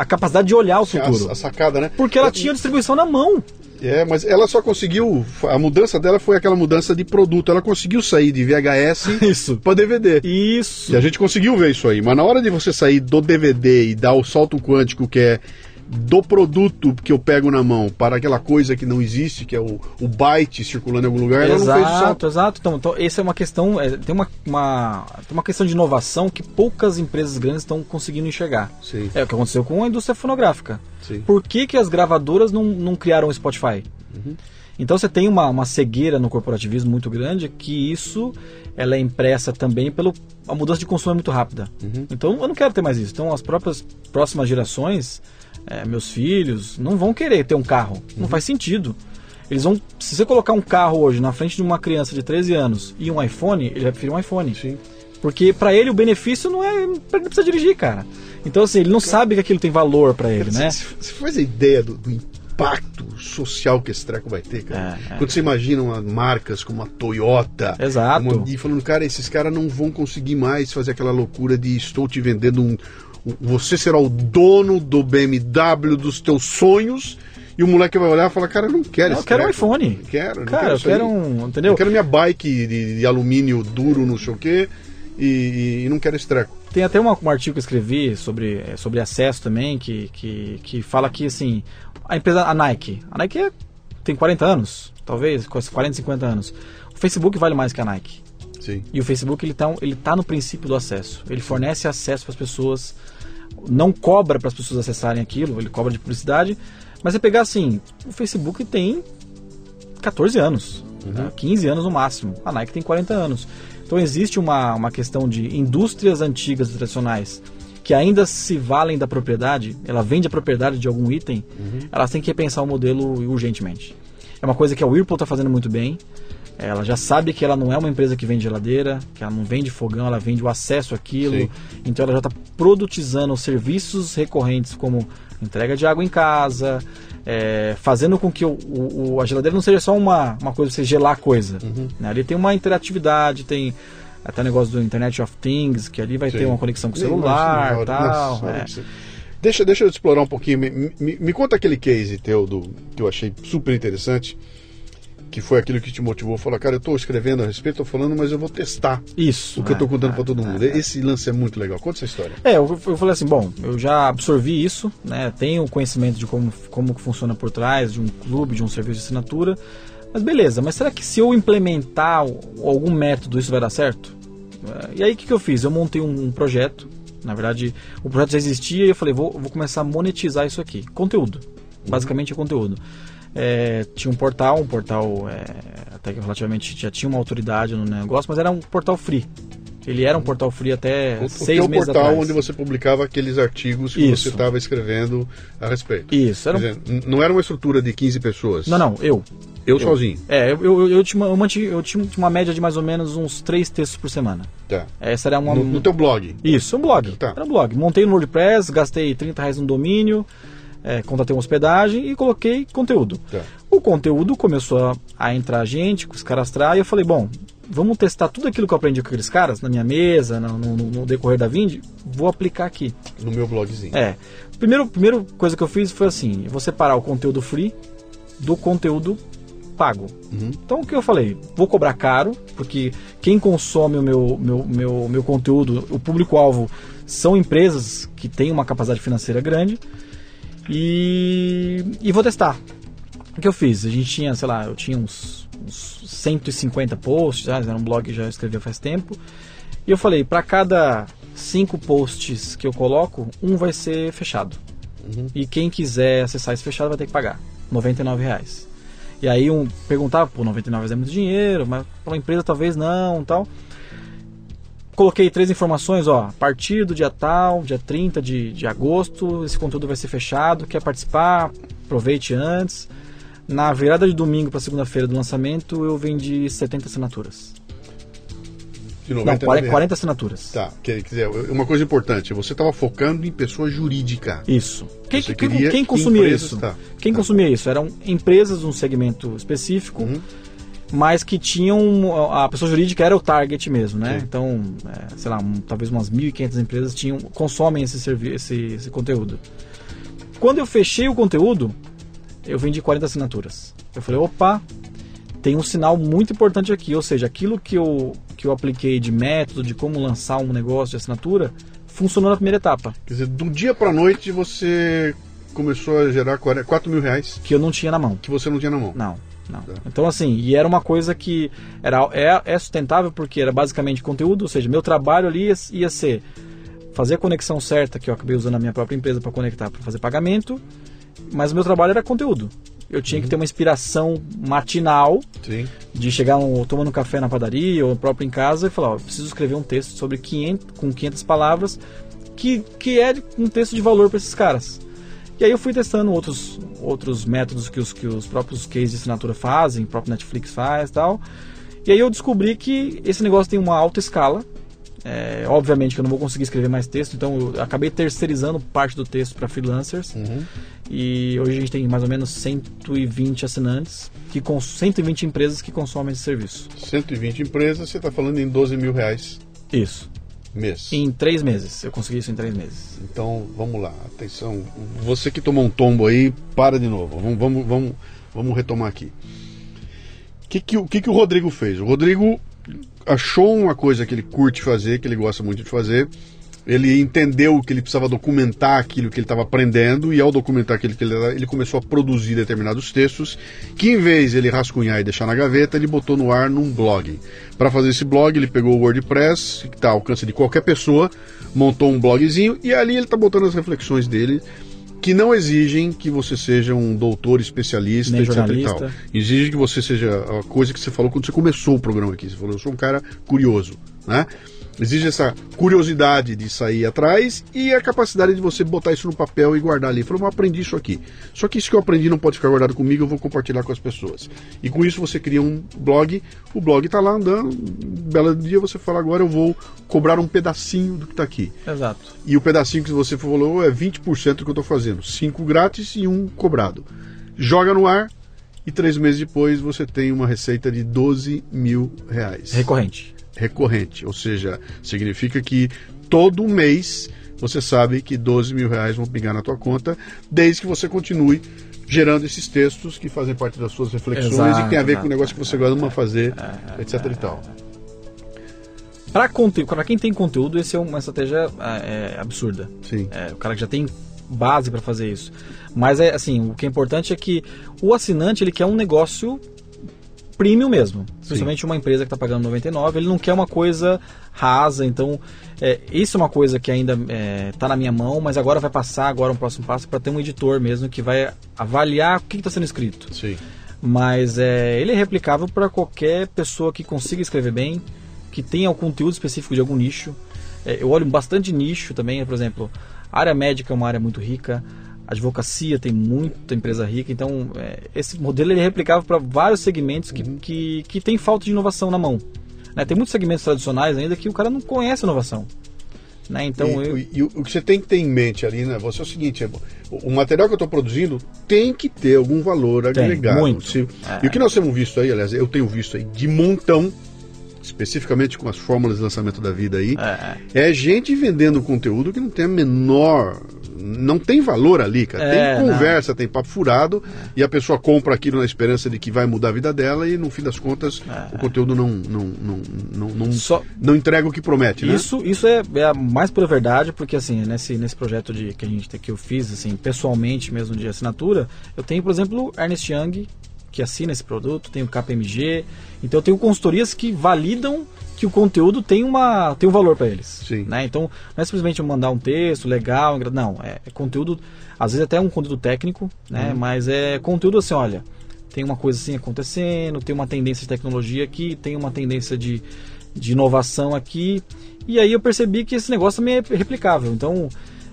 a capacidade de olhar o futuro. A, a sacada, né? Porque ela tinha a distribuição na mão. É, mas ela só conseguiu. A mudança dela foi aquela mudança de produto. Ela conseguiu sair de VHS para DVD. Isso. E a gente conseguiu ver isso aí. Mas na hora de você sair do DVD e dar o salto quântico que é do produto que eu pego na mão para aquela coisa que não existe, que é o, o byte circulando em algum lugar. Exato, exato. Então, então essa é uma questão, é, tem, uma, uma, tem uma questão de inovação que poucas empresas grandes estão conseguindo enxergar. Sim. É o que aconteceu com a indústria fonográfica. Sim. Por que, que as gravadoras não, não criaram o Spotify? Então você tem uma, uma cegueira no corporativismo muito grande que isso ela é impressa também pela a mudança de consumo é muito rápida. Então eu não quero ter mais isso. Então as próprias próximas gerações, é, meus filhos, não vão querer ter um carro. Não faz sentido. Eles vão, se você colocar um carro hoje na frente de uma criança de 13 anos e um iPhone, ele vai preferir um iPhone. Sim. Porque pra ele o benefício não é, ele não precisa dirigir, cara. Então assim, ele não sabe que aquilo tem valor pra ele, né? Você, você faz a ideia do, do impacto social que esse treco vai ter, cara? É, é. Quando você imagina uma, marcas como a Toyota, Exato. uma- e falando, cara, esses caras não vão conseguir mais fazer aquela loucura de estou te vendendo um. Um- Você será o dono do BMW dos teus sonhos. E o moleque vai olhar e falar, cara, eu não quero Não, esse eu quero um treco. iPhone. Não quero, não Cara, quero eu isso aí. quero um, entendeu? Eu quero minha bike de, de alumínio duro, não sei o quê, e, e não quero esse treco. Tem até uma- um artigo que eu escrevi sobre, é, sobre acesso também, que, que, que fala que assim, a empresa, a Nike, a Nike é- tem 40 anos, talvez, com esses 40, 50 anos. O Facebook vale mais que a Nike. Sim. E o Facebook ele tá, ele tá no princípio do acesso. Ele fornece acesso para as pessoas, não cobra para as pessoas acessarem aquilo, ele cobra de publicidade. Mas você pegar assim, o Facebook tem 14 anos, né? 15 anos no máximo. A Nike tem 40 anos. Então existe uma, uma questão de indústrias antigas e tradicionais que ainda se valem da propriedade, ela vende a propriedade de algum item, elas têm que repensar o modelo urgentemente. É uma coisa que a Whirlpool está fazendo muito bem. Ela já sabe que ela não é uma empresa que vende geladeira, que ela não vende fogão, ela vende o acesso àquilo. Sim. Então ela já está produtizando serviços recorrentes como entrega de água em casa, é, fazendo com que o, o- a geladeira não seja só uma, uma coisa pra você gelar coisa. né? Ali tem uma interatividade, tem até o negócio do Internet of Things, que ali vai Sim. ter uma conexão com o celular e tal. nossa, é. Deixa, deixa eu explorar um pouquinho. Me, me- me conta aquele case teu do, que eu achei super interessante, que foi aquilo que te motivou a falar, cara, eu estou escrevendo a respeito, estou falando, mas eu vou testar Isso. o que eu estou é, contando é, para todo é, mundo. Esse lance é muito legal. Conta essa história. É, eu, eu falei assim, bom, eu já absorvi isso, né? Tenho conhecimento de como, como que funciona por trás de um clube, de um serviço de assinatura. Mas beleza, mas será que se eu implementar algum método isso vai dar certo? É, E aí o que, que eu fiz? Eu montei um, um projeto. Na verdade, o projeto já existia e eu falei, vou, vou começar a monetizar isso aqui. Conteúdo. Basicamente é conteúdo. É, tinha um portal, um portal é, até que relativamente já tinha uma autoridade no negócio, mas era um portal free. Ele era um portal free até O, o seis teu meses portal atrás. onde você publicava aqueles artigos que Isso. você estava escrevendo a respeito. Isso, era um Quer dizer, não era uma estrutura de 15 pessoas. Não, não, eu. Eu, sozinho. É, eu, eu, eu, tinha, uma- eu, mantive, eu tinha uma média de mais ou menos uns três textos por semana. Tá. Essa era uma. No, no teu blog. Isso, um blog. Tá. Era um blog. Montei no WordPress, gastei 30 reais no domínio, é, contratei uma hospedagem e coloquei conteúdo. Tá. O conteúdo começou a, a entrar gente, se cadastrar, e eu falei, bom, vamos testar tudo aquilo que eu aprendi com aqueles caras, na minha mesa, no, no- no decorrer da Vind, vou aplicar aqui. No meu blogzinho. É. Primeiro, primeira coisa que eu fiz foi assim: vou separar o conteúdo free do conteúdo pago. Então o que eu falei? Vou cobrar caro, porque quem consome o meu, meu, meu, meu conteúdo, o público-alvo, são empresas que têm uma capacidade financeira grande. E, e vou testar. O que eu fiz? A gente tinha, sei lá, eu tinha uns, uns 150 posts, já, era um blog que já escrevia faz tempo. E eu falei, para cada cinco posts que eu coloco, um vai ser fechado. E quem quiser acessar esse fechado vai ter que pagar 99 reais. E aí um perguntava, pô, 99 reais é muito dinheiro, mas para uma empresa talvez não, tal. Coloquei três informações, ó, a partir do dia tal, dia 30 de, de agosto, esse conteúdo vai ser fechado, quer participar, aproveite antes. Na virada de domingo para segunda-feira do lançamento, eu vendi 70 assinaturas. De Não, 99 40, reais. 40 assinaturas. Tá, quer dizer, uma coisa importante, você estava focando em pessoa jurídica. Isso. Quem, quem- quem que consumia empresas- isso? tá. Quem Tá. consumia isso? Eram empresas de um segmento específico, Uhum. Mas que tinham. A pessoa jurídica era o target mesmo, né? Sim. Então, é, sei lá, um- talvez umas 1.500 empresas tinham, consomem esse, servi esse, esse conteúdo. Quando eu fechei o conteúdo, eu vendi 40 assinaturas. Eu falei, opa, tem um sinal muito importante aqui, ou seja, aquilo que eu, que eu apliquei de método, de como lançar um negócio de assinatura, funcionou na primeira etapa. Quer dizer, do dia para noite você começou a gerar 40 4 mil reais que eu não tinha na mão. que você não tinha na mão. Não, não. Tá. Então, assim, e era uma coisa que era, é, é sustentável porque era basicamente conteúdo, ou seja, meu trabalho ali ia, ia ser fazer a conexão certa, que eu acabei usando a minha própria empresa para conectar, para fazer pagamento, mas o meu trabalho era conteúdo. Eu tinha que ter uma inspiração matinal Sim. de chegar um, tomando um café na padaria ou próprio em casa e falar, ó, preciso escrever um texto sobre 500, com 500 palavras que, que é um texto de valor para esses caras. E aí eu fui testando outros, outros métodos que os, que os próprios cases de assinatura fazem, o próprio Netflix faz e tal. E aí eu descobri que esse negócio tem uma alta escala. É, obviamente que eu não vou conseguir escrever mais texto, então eu acabei terceirizando parte do texto para freelancers. Uhum. E hoje a gente tem mais ou menos 120 assinantes, que cons 120 empresas que consomem esse serviço. 120 empresas, você está falando em 12 mil reais Isso. Mês. Em três meses. Eu consegui isso em três meses. Então, vamos lá, atenção. Você que tomou um tombo aí, para de novo. Vamos, vamos, vamos, vamos retomar aqui. O que, que, o que, que o Rodrigo fez? O Rodrigo achou uma coisa que ele curte fazer, que ele gosta muito de fazer. Ele entendeu que ele precisava documentar aquilo que ele estava aprendendo, e ao documentar aquilo que ele ele começou a produzir determinados textos, que em vez de ele rascunhar e deixar na gaveta, ele botou no ar num blog. Para fazer esse blog, ele pegou o WordPress, que está ao alcance de qualquer pessoa, montou um blogzinho, e ali ele está botando as reflexões dele, que não exigem que você seja um doutor especialista, Nem etc. E tal. Exige que você seja a coisa que você falou quando você começou o programa aqui. Você falou, eu sou um cara curioso, né? Exige essa curiosidade de sair atrás e a capacidade de você botar isso no papel e guardar ali. Falou, eu aprendi isso aqui. Só que isso que eu aprendi não pode ficar guardado comigo, eu vou compartilhar com as pessoas. E com isso você cria um blog, o blog está lá andando, um belo dia você fala, agora eu vou cobrar um pedacinho do que está aqui. Exato. E o pedacinho que você falou é 20% do que eu estou fazendo. Cinco grátis e um cobrado. Joga no ar e três meses depois você tem uma receita de 12 mil reais. Recorrente. Recorrente. Ou seja, significa que todo mês você sabe que 12 mil reais vão pingar na tua conta, desde que você continue gerando esses textos que fazem parte das suas reflexões Exato, e que tem a ver com o negócio que você gosta de fazer, etc e tal. Para quem tem conteúdo, esse é uma estratégia é, é, absurda. Sim. É, o cara que já tem base para fazer isso. Mas é assim, o que é importante é que o assinante ele quer um negócio premium mesmo. Principalmente uma empresa que está pagando 99, ele não quer uma coisa rasa. Então, é, isso é uma coisa que ainda está na minha mão, mas agora vai passar agora um próximo passo para ter um editor mesmo que vai avaliar o que está sendo escrito. Sim. Mas é, ele é replicável para qualquer pessoa que consiga escrever bem, que tenha o conteúdo específico de algum nicho. É, eu olho bastante nicho também, por exemplo, a área médica é uma área muito rica, advocacia tem muita empresa rica, então é, esse modelo ele é replicável para vários segmentos que, que, que tem falta de inovação na mão. né? Tem muitos segmentos tradicionais ainda que o cara não conhece inovação. Né? Então, e, eu, e- e o que você tem que ter em mente ali, né? Você é o seguinte: é, o, o material que eu estou produzindo tem que ter algum valor Tem, agregado. muito. Se- É. E o que nós temos visto aí, aliás, eu tenho visto aí de montão, especificamente com as fórmulas de lançamento da vida aí, é, é gente vendendo conteúdo que não tem a menor. Não tem valor ali, cara. É, tem conversa, tem papo furado, e a pessoa compra aquilo na esperança de que vai mudar a vida dela, e no fim das contas, o conteúdo não, não, não, não, não, É. Só- não entrega o que promete, né? Isso, isso é, é a mais pura verdade, porque assim, nesse, nesse projeto de, que a gente que eu fiz, assim, pessoalmente mesmo de assinatura, eu tenho, por exemplo, Ernest Young, que assina esse produto, tenho KPMG, então eu tenho consultorias que validam que o conteúdo tem, uma, tem um valor para eles. Sim. Né? Então, não é simplesmente eu mandar um texto legal, não, é, é conteúdo, às vezes até um conteúdo técnico, né? mas é conteúdo assim, olha, tem uma coisa assim acontecendo, tem uma tendência de tecnologia aqui, tem uma tendência de, de inovação aqui. E aí eu percebi que esse negócio também é replicável. Então,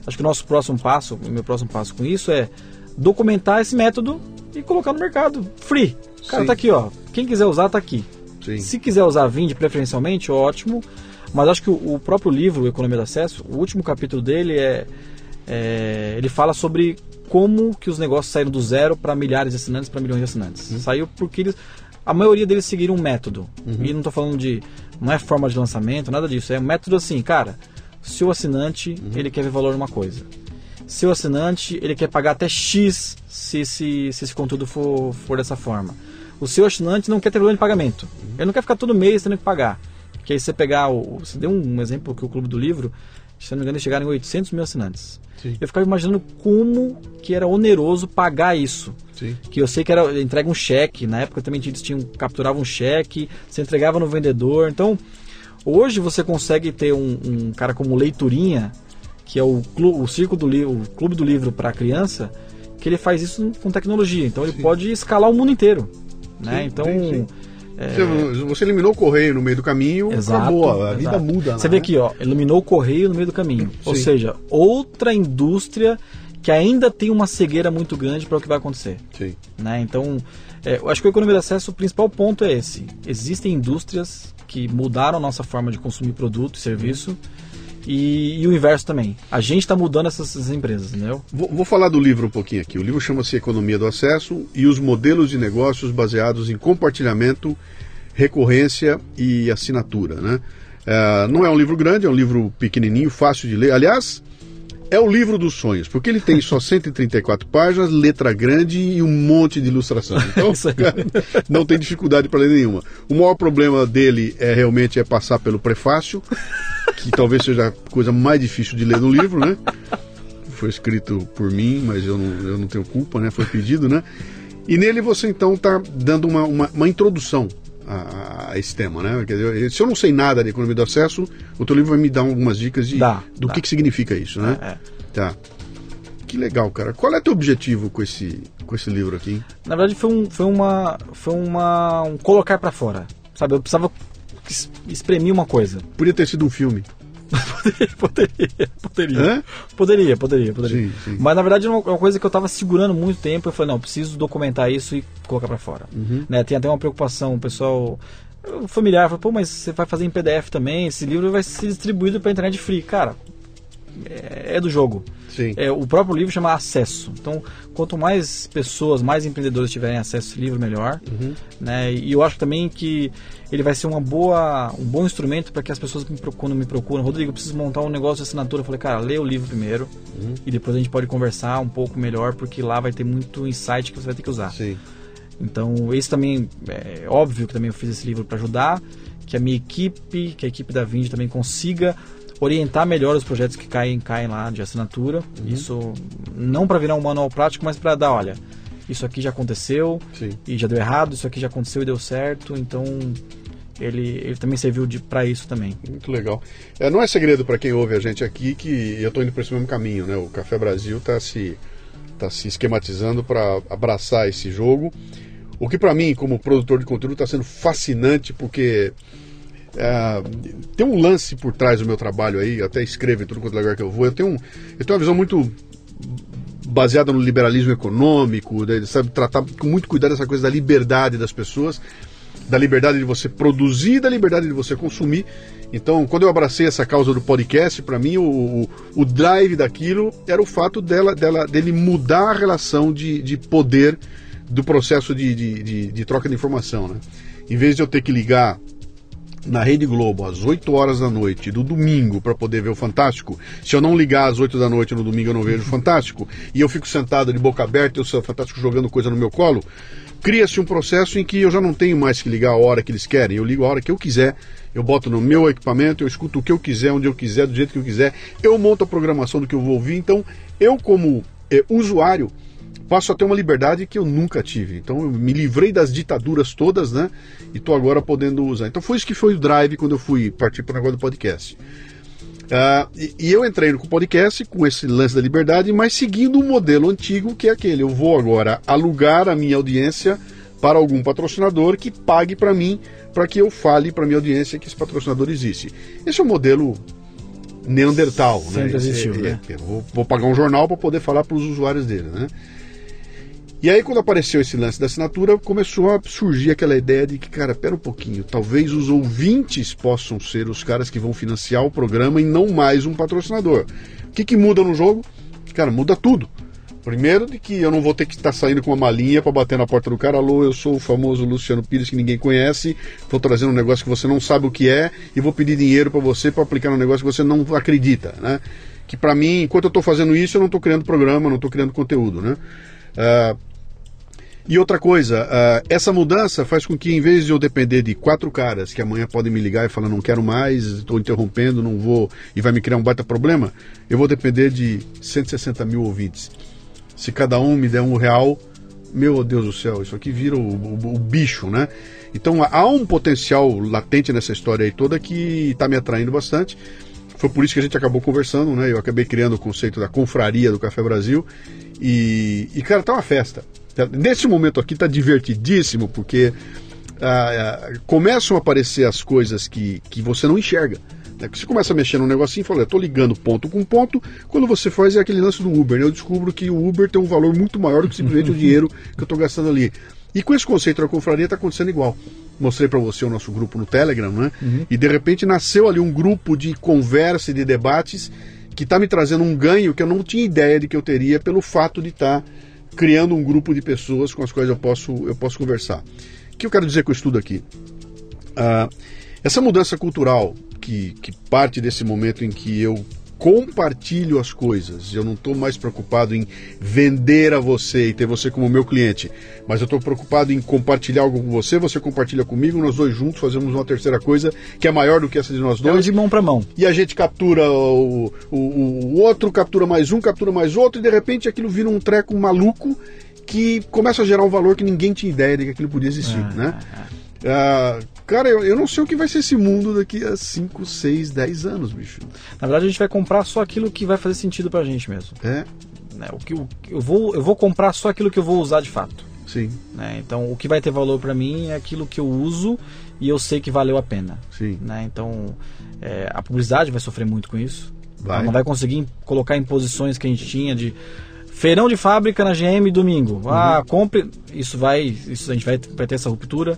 acho que o nosso próximo passo, o meu próximo passo com isso é documentar esse método e colocar no mercado. Free. Cara, Sim. tá aqui, ó. Quem quiser usar, tá aqui. Sim. Se quiser usar Vind preferencialmente, ótimo. Mas acho que o, o próprio livro, Economia do Acesso, o último capítulo dele é, é- ele fala sobre como que os negócios saíram do zero para milhares de assinantes, para milhões de assinantes. Saiu porque eles, a maioria deles seguiram um método. E não estou falando de, não é forma de lançamento, nada disso. É um método assim, cara. Se o assinante ele quer ver valor numa coisa, se o assinante ele quer pagar até X se esse, se esse conteúdo for, for dessa forma. O seu assinante não quer ter problema de pagamento. Ele não quer ficar todo mês tendo que pagar. Que aí você pegar o. Você deu um exemplo que o Clube do Livro se não me engano, eles chegaram em 800 mil assinantes. Sim. Eu ficava imaginando como que era oneroso pagar isso. Sim. Que eu sei que era entrega um cheque, na época também eles tinham capturavam um cheque, você entregava no vendedor. Então, hoje você consegue ter um, um cara como Leiturinha, que é o, clu, o Circo do Livro, o Clube do Livro para criança, que ele faz isso com tecnologia. Então ele Sim. pode escalar o mundo inteiro. Né? Sim, então, sim, é, Você, você eliminou o correio no meio do caminho, Exato, acabou, a vida exato. muda. Você né? vê aqui, ó, iluminou o correio no meio do caminho. Ou seja, outra indústria que ainda tem uma cegueira muito grande para o que vai acontecer. Sim. Né? Então, é, eu acho que a economia de acesso, o principal ponto é esse. Existem indústrias que mudaram a nossa forma de consumir produto e serviço e, e o inverso também. A gente está mudando essas, essas empresas, entendeu? Vou, vou falar do livro um pouquinho aqui. O livro chama-se Economia do Acesso e os modelos de negócios baseados em compartilhamento, recorrência e assinatura. Né? É, não é um livro grande, é um livro pequenininho, fácil de ler. Aliás, é o livro dos sonhos, porque ele tem só 134 páginas, letra grande e um monte de ilustração. Então, aí. não tem dificuldade para ler nenhuma. O maior problema dele é realmente é passar pelo prefácio, que talvez seja a coisa mais difícil de ler no livro, né? Foi escrito por mim, mas eu não, eu não tenho culpa, né? Foi pedido, né? E nele você então está dando uma, uma, uma introdução a, a esse tema, né? Quer dizer, se eu não sei nada de economia do acesso, o teu livro vai me dar algumas dicas de, Dá, do dá. que, que significa isso, né? É, é. Tá. Que legal, cara. Qual é teu objetivo com esse, com esse livro aqui? Na verdade, foi, um, foi uma. Foi uma. um colocar para fora. Sabe, eu precisava es- espremir uma coisa. Podia ter sido um filme. poderia, poderia. Hã? Poderia, poderia, poderia. Sim, sim. Mas na verdade é uma uma coisa que eu tava segurando muito tempo. Eu falei, não, preciso documentar isso e colocar pra fora. Uhum. Né, tem até uma preocupação, o pessoal. Familiar falou, pô, mas você vai fazer em PDF também, esse livro vai ser distribuído pra internet free. Cara, é, é do jogo. Sim. É, o próprio livro chama Acesso. Então, quanto mais pessoas, mais empreendedores tiverem acesso a esse livro, melhor. Uhum. Né? E eu acho também que ele vai ser uma boa, um bom instrumento para que as pessoas me procuram, me procuram. Rodrigo, eu preciso montar um negócio de assinatura. Eu falei, cara, lê o livro primeiro Uhum. e depois a gente pode conversar um pouco melhor, porque lá vai ter muito insight que você vai ter que usar. Sim. Então, esse também é óbvio que também eu fiz esse livro para ajudar, que a minha equipe, que a equipe da Vind também consiga orientar melhor os projetos que caem, caem lá de assinatura. Isso não para virar um manual prático, mas para dar, olha, isso aqui já aconteceu Sim. e já deu errado, isso aqui já aconteceu e deu certo, então ele, ele também serviu de para isso também. Muito legal. É, não é segredo para quem ouve a gente aqui que eu estou indo para esse mesmo caminho, né? O Café Brasil está se, tá se esquematizando para abraçar esse jogo. O que para mim, como produtor de conteúdo, está sendo fascinante porque é, tem um lance por trás do meu trabalho aí, até escrevo em tudo quanto é lugar que eu vou. Eu tenho, um, eu tenho uma visão muito baseada no liberalismo econômico, né, sabe, tratar com muito cuidado essa coisa da liberdade das pessoas, da liberdade de você produzir, e da liberdade de você consumir. Então, quando eu abracei essa causa do podcast, para mim o, o, o drive daquilo era o fato dela, dela dele mudar a relação de, de poder do processo de, de, de, de troca de informação, né? Em vez de eu ter que ligar na Rede Globo às 8 horas da noite do domingo para poder ver o Fantástico. Se eu não ligar às 8 da noite no domingo eu não vejo o Fantástico e eu fico sentado de boca aberta e o Fantástico jogando coisa no meu colo, cria-se um processo em que eu já não tenho mais que ligar a hora que eles querem. Eu ligo a hora que eu quiser, eu boto no meu equipamento, eu escuto o que eu quiser, onde eu quiser, do jeito que eu quiser, eu monto a programação do que eu vou ouvir. Então, eu como eh, usuário passo a ter uma liberdade que eu nunca tive. Então eu me livrei das ditaduras todas, né? E tô agora podendo usar. Então foi isso que foi o drive quando eu fui partir para o negócio do podcast. Ah, e, e eu entrei no podcast com esse lance da liberdade, mas seguindo um modelo antigo que é aquele: eu vou agora alugar a minha audiência para algum patrocinador que pague para mim, para que eu fale para minha audiência que esse patrocinador existe. Esse é o modelo Neandertal, né? Sempre Esse- existiu, é- né? é- vou, vou pagar um jornal para poder falar para os usuários dele, né? E aí, quando apareceu esse lance da assinatura, começou a surgir aquela ideia de que, cara, pera um pouquinho, talvez os ouvintes possam ser os caras que vão financiar o programa e não mais um patrocinador. O que, que muda no jogo? Cara, muda tudo. Primeiro, de que eu não vou ter que estar saindo com uma malinha para bater na porta do cara. Alô, eu sou o famoso Luciano Pires que ninguém conhece. Estou trazendo um negócio que você não sabe o que é e vou pedir dinheiro para você para aplicar num negócio que você não acredita, né? Que para mim, enquanto eu estou fazendo isso, eu não estou criando programa, não estou criando conteúdo, né? Ah, E outra coisa, uh, essa mudança faz com que, em vez de eu depender de quatro caras que amanhã podem me ligar e falar não quero mais, estou interrompendo, não vou, e vai me criar um baita problema, eu vou depender de 160 mil ouvintes. Se cada um me der um real, meu Deus do céu, isso aqui vira o, o, o bicho, né? Então há um potencial latente nessa história aí toda que está me atraindo bastante. Foi por isso que a gente acabou conversando, né? Eu acabei criando o conceito da confraria do Café Brasil. E, e cara, tá uma festa. Nesse momento aqui tá divertidíssimo, porque ah, ah, começam a aparecer as coisas que, que você não enxerga. Né? Você começa a mexer num negocinho e fala, eu tô ligando ponto com ponto. Quando você faz é aquele lance do Uber, né? Eu descubro que o Uber tem um valor muito maior do que simplesmente o dinheiro que eu estou gastando ali. E com esse conceito da confraria está acontecendo igual. Mostrei para você o nosso grupo no Telegram, né? Uhum. E de repente nasceu ali um grupo de conversa e de debates que está me trazendo um ganho que eu não tinha ideia de que eu teria pelo fato de estar tá criando um grupo de pessoas com as quais eu posso, eu posso conversar. O que eu quero dizer com o estudo aqui? Uh, essa mudança cultural que, que parte desse momento em que eu compartilho as coisas. Eu não estou mais preocupado em vender a você e ter você como meu cliente, mas eu estou preocupado em compartilhar algo com você, você compartilha comigo, nós dois juntos fazemos uma terceira coisa que é maior do que essa de nós dois. É de mão para mão. E a gente captura o, o, o outro, captura mais um, captura mais outro, e de repente aquilo vira um treco maluco que começa a gerar um valor que ninguém tinha ideia de que aquilo podia existir, é, né? É. Ah, Cara, eu, eu não sei o que vai ser esse mundo daqui a 5, 6, 10 anos, bicho. Na verdade, a gente vai comprar só aquilo que vai fazer sentido pra gente mesmo. É. Né, o que eu, eu, vou, eu vou comprar só aquilo que eu vou usar de fato. Sim. Né? Então, o que vai ter valor para mim é aquilo que eu uso e eu sei que valeu a pena. Sim. Né? Então, é, a publicidade vai sofrer muito com isso. Vai. Ela não vai conseguir colocar em posições que a gente tinha de feirão de fábrica na GM domingo. Ah, uhum. compre. Isso vai. Isso a gente vai, vai ter essa ruptura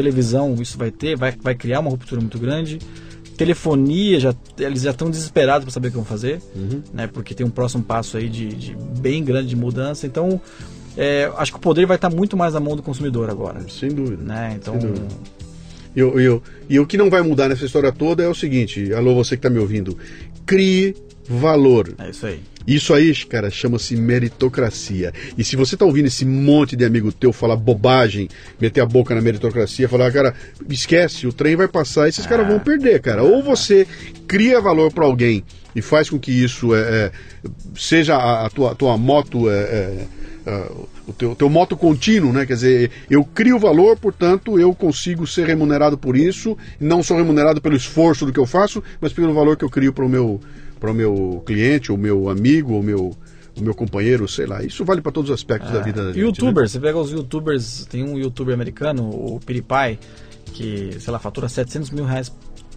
televisão isso vai ter, vai, vai criar uma ruptura muito grande. Telefonia, já, eles já estão desesperados para saber o que vão fazer, uhum. né? Porque tem um próximo passo aí de, de bem grande de mudança. Então, é, acho que o poder vai estar muito mais na mão do consumidor agora. Sem dúvida. Né? Então, Sem dúvida. E, eu, e o que não vai mudar nessa história toda é o seguinte: alô, você que está me ouvindo, crie valor. É isso aí. Isso aí, cara, chama-se meritocracia. E se você tá ouvindo esse monte de amigo teu falar bobagem, meter a boca na meritocracia, falar, cara, esquece, o trem vai passar, esses ah. caras vão perder, cara. Ou você cria valor para alguém e faz com que isso é, é seja a, a, tua, tua moto. É, é, o teu, teu moto contínuo, né? Quer dizer, eu crio valor, portanto, eu consigo ser remunerado por isso, não sou remunerado pelo esforço do que eu faço, mas pelo valor que eu crio para o meu, para o meu cliente, ou meu amigo, ou meu, o meu companheiro, sei lá. Isso vale para todos os aspectos é. da vida da gente. Youtubers, né? você pega os youtubers, tem um youtuber americano, o PewDiePie, que, sei lá, fatura 700 mil reais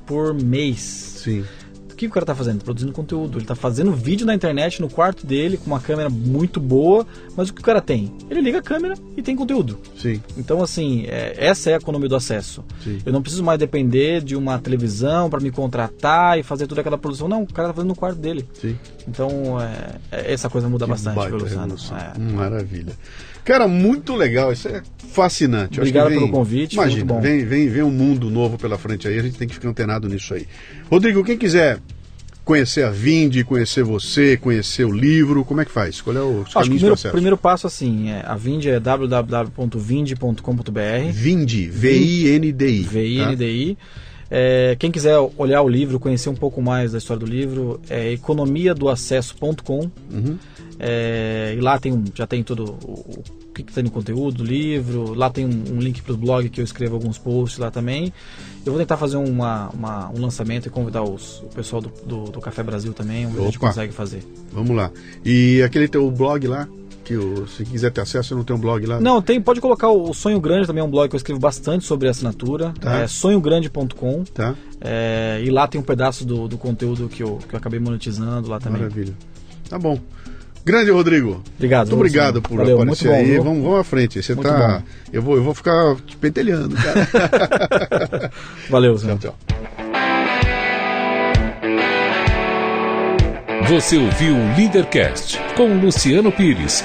por mês. Sim o que o cara tá fazendo? Produzindo conteúdo. Ele tá fazendo vídeo na internet, no quarto dele, com uma câmera muito boa, mas o que o cara tem? Ele liga a câmera e tem conteúdo. Sim. Então, assim, é, essa é a economia do acesso. Sim. Eu não preciso mais depender de uma televisão para me contratar e fazer toda aquela produção. Não, o cara tá fazendo no quarto dele. Sim. Então, é, é essa coisa muda que bastante, Luciano. É. Maravilha. Cara, muito legal, isso é fascinante. Obrigado vem, pelo convite. Imagina, vem, vem, vem um mundo novo pela frente aí, a gente tem que ficar antenado nisso aí. Rodrigo, quem quiser conhecer a Vinde, conhecer você, conhecer o livro, como é que faz? Qual é o Acho que primeiro, primeiro passo assim, é, a Vinde é www.vinde.com.br. Vinde, V-I-N-D-I. V-I-N-D-I. Tá? É, quem quiser olhar o livro, conhecer um pouco mais da história do livro, é economiadoacesso.com. Uhum. É, e lá tem já tem todo o, o que, que tem no conteúdo do livro. Lá tem um, um link para o blog que eu escrevo alguns posts lá também. Eu vou tentar fazer uma, uma um lançamento e convidar os, o pessoal do, do, do Café Brasil também, onde a gente consegue fazer. Vamos lá. E aquele teu blog lá, que o, se quiser ter acesso, não tem um blog lá? Não, tem, pode colocar o Sonho Grande também, é um blog que eu escrevo bastante sobre assinatura. Tá. É sonhogrande.com. Tá. É, e lá tem um pedaço do, do conteúdo que eu, que eu acabei monetizando lá também. Maravilha. Tá bom. Grande Rodrigo. Obrigado. Muito obrigado por Valeu, aparecer bom, aí. Vamos, vamos à frente. Você muito tá. Bom. Eu vou, eu vou ficar te pentelhando, cara. Valeu, Tchau, tchau. Você ouviu o Leadercast com Luciano Pires.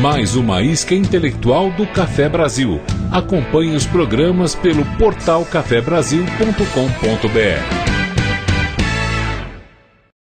Mais uma isca intelectual do Café Brasil. Acompanhe os programas pelo portal cafebrasil.com.br.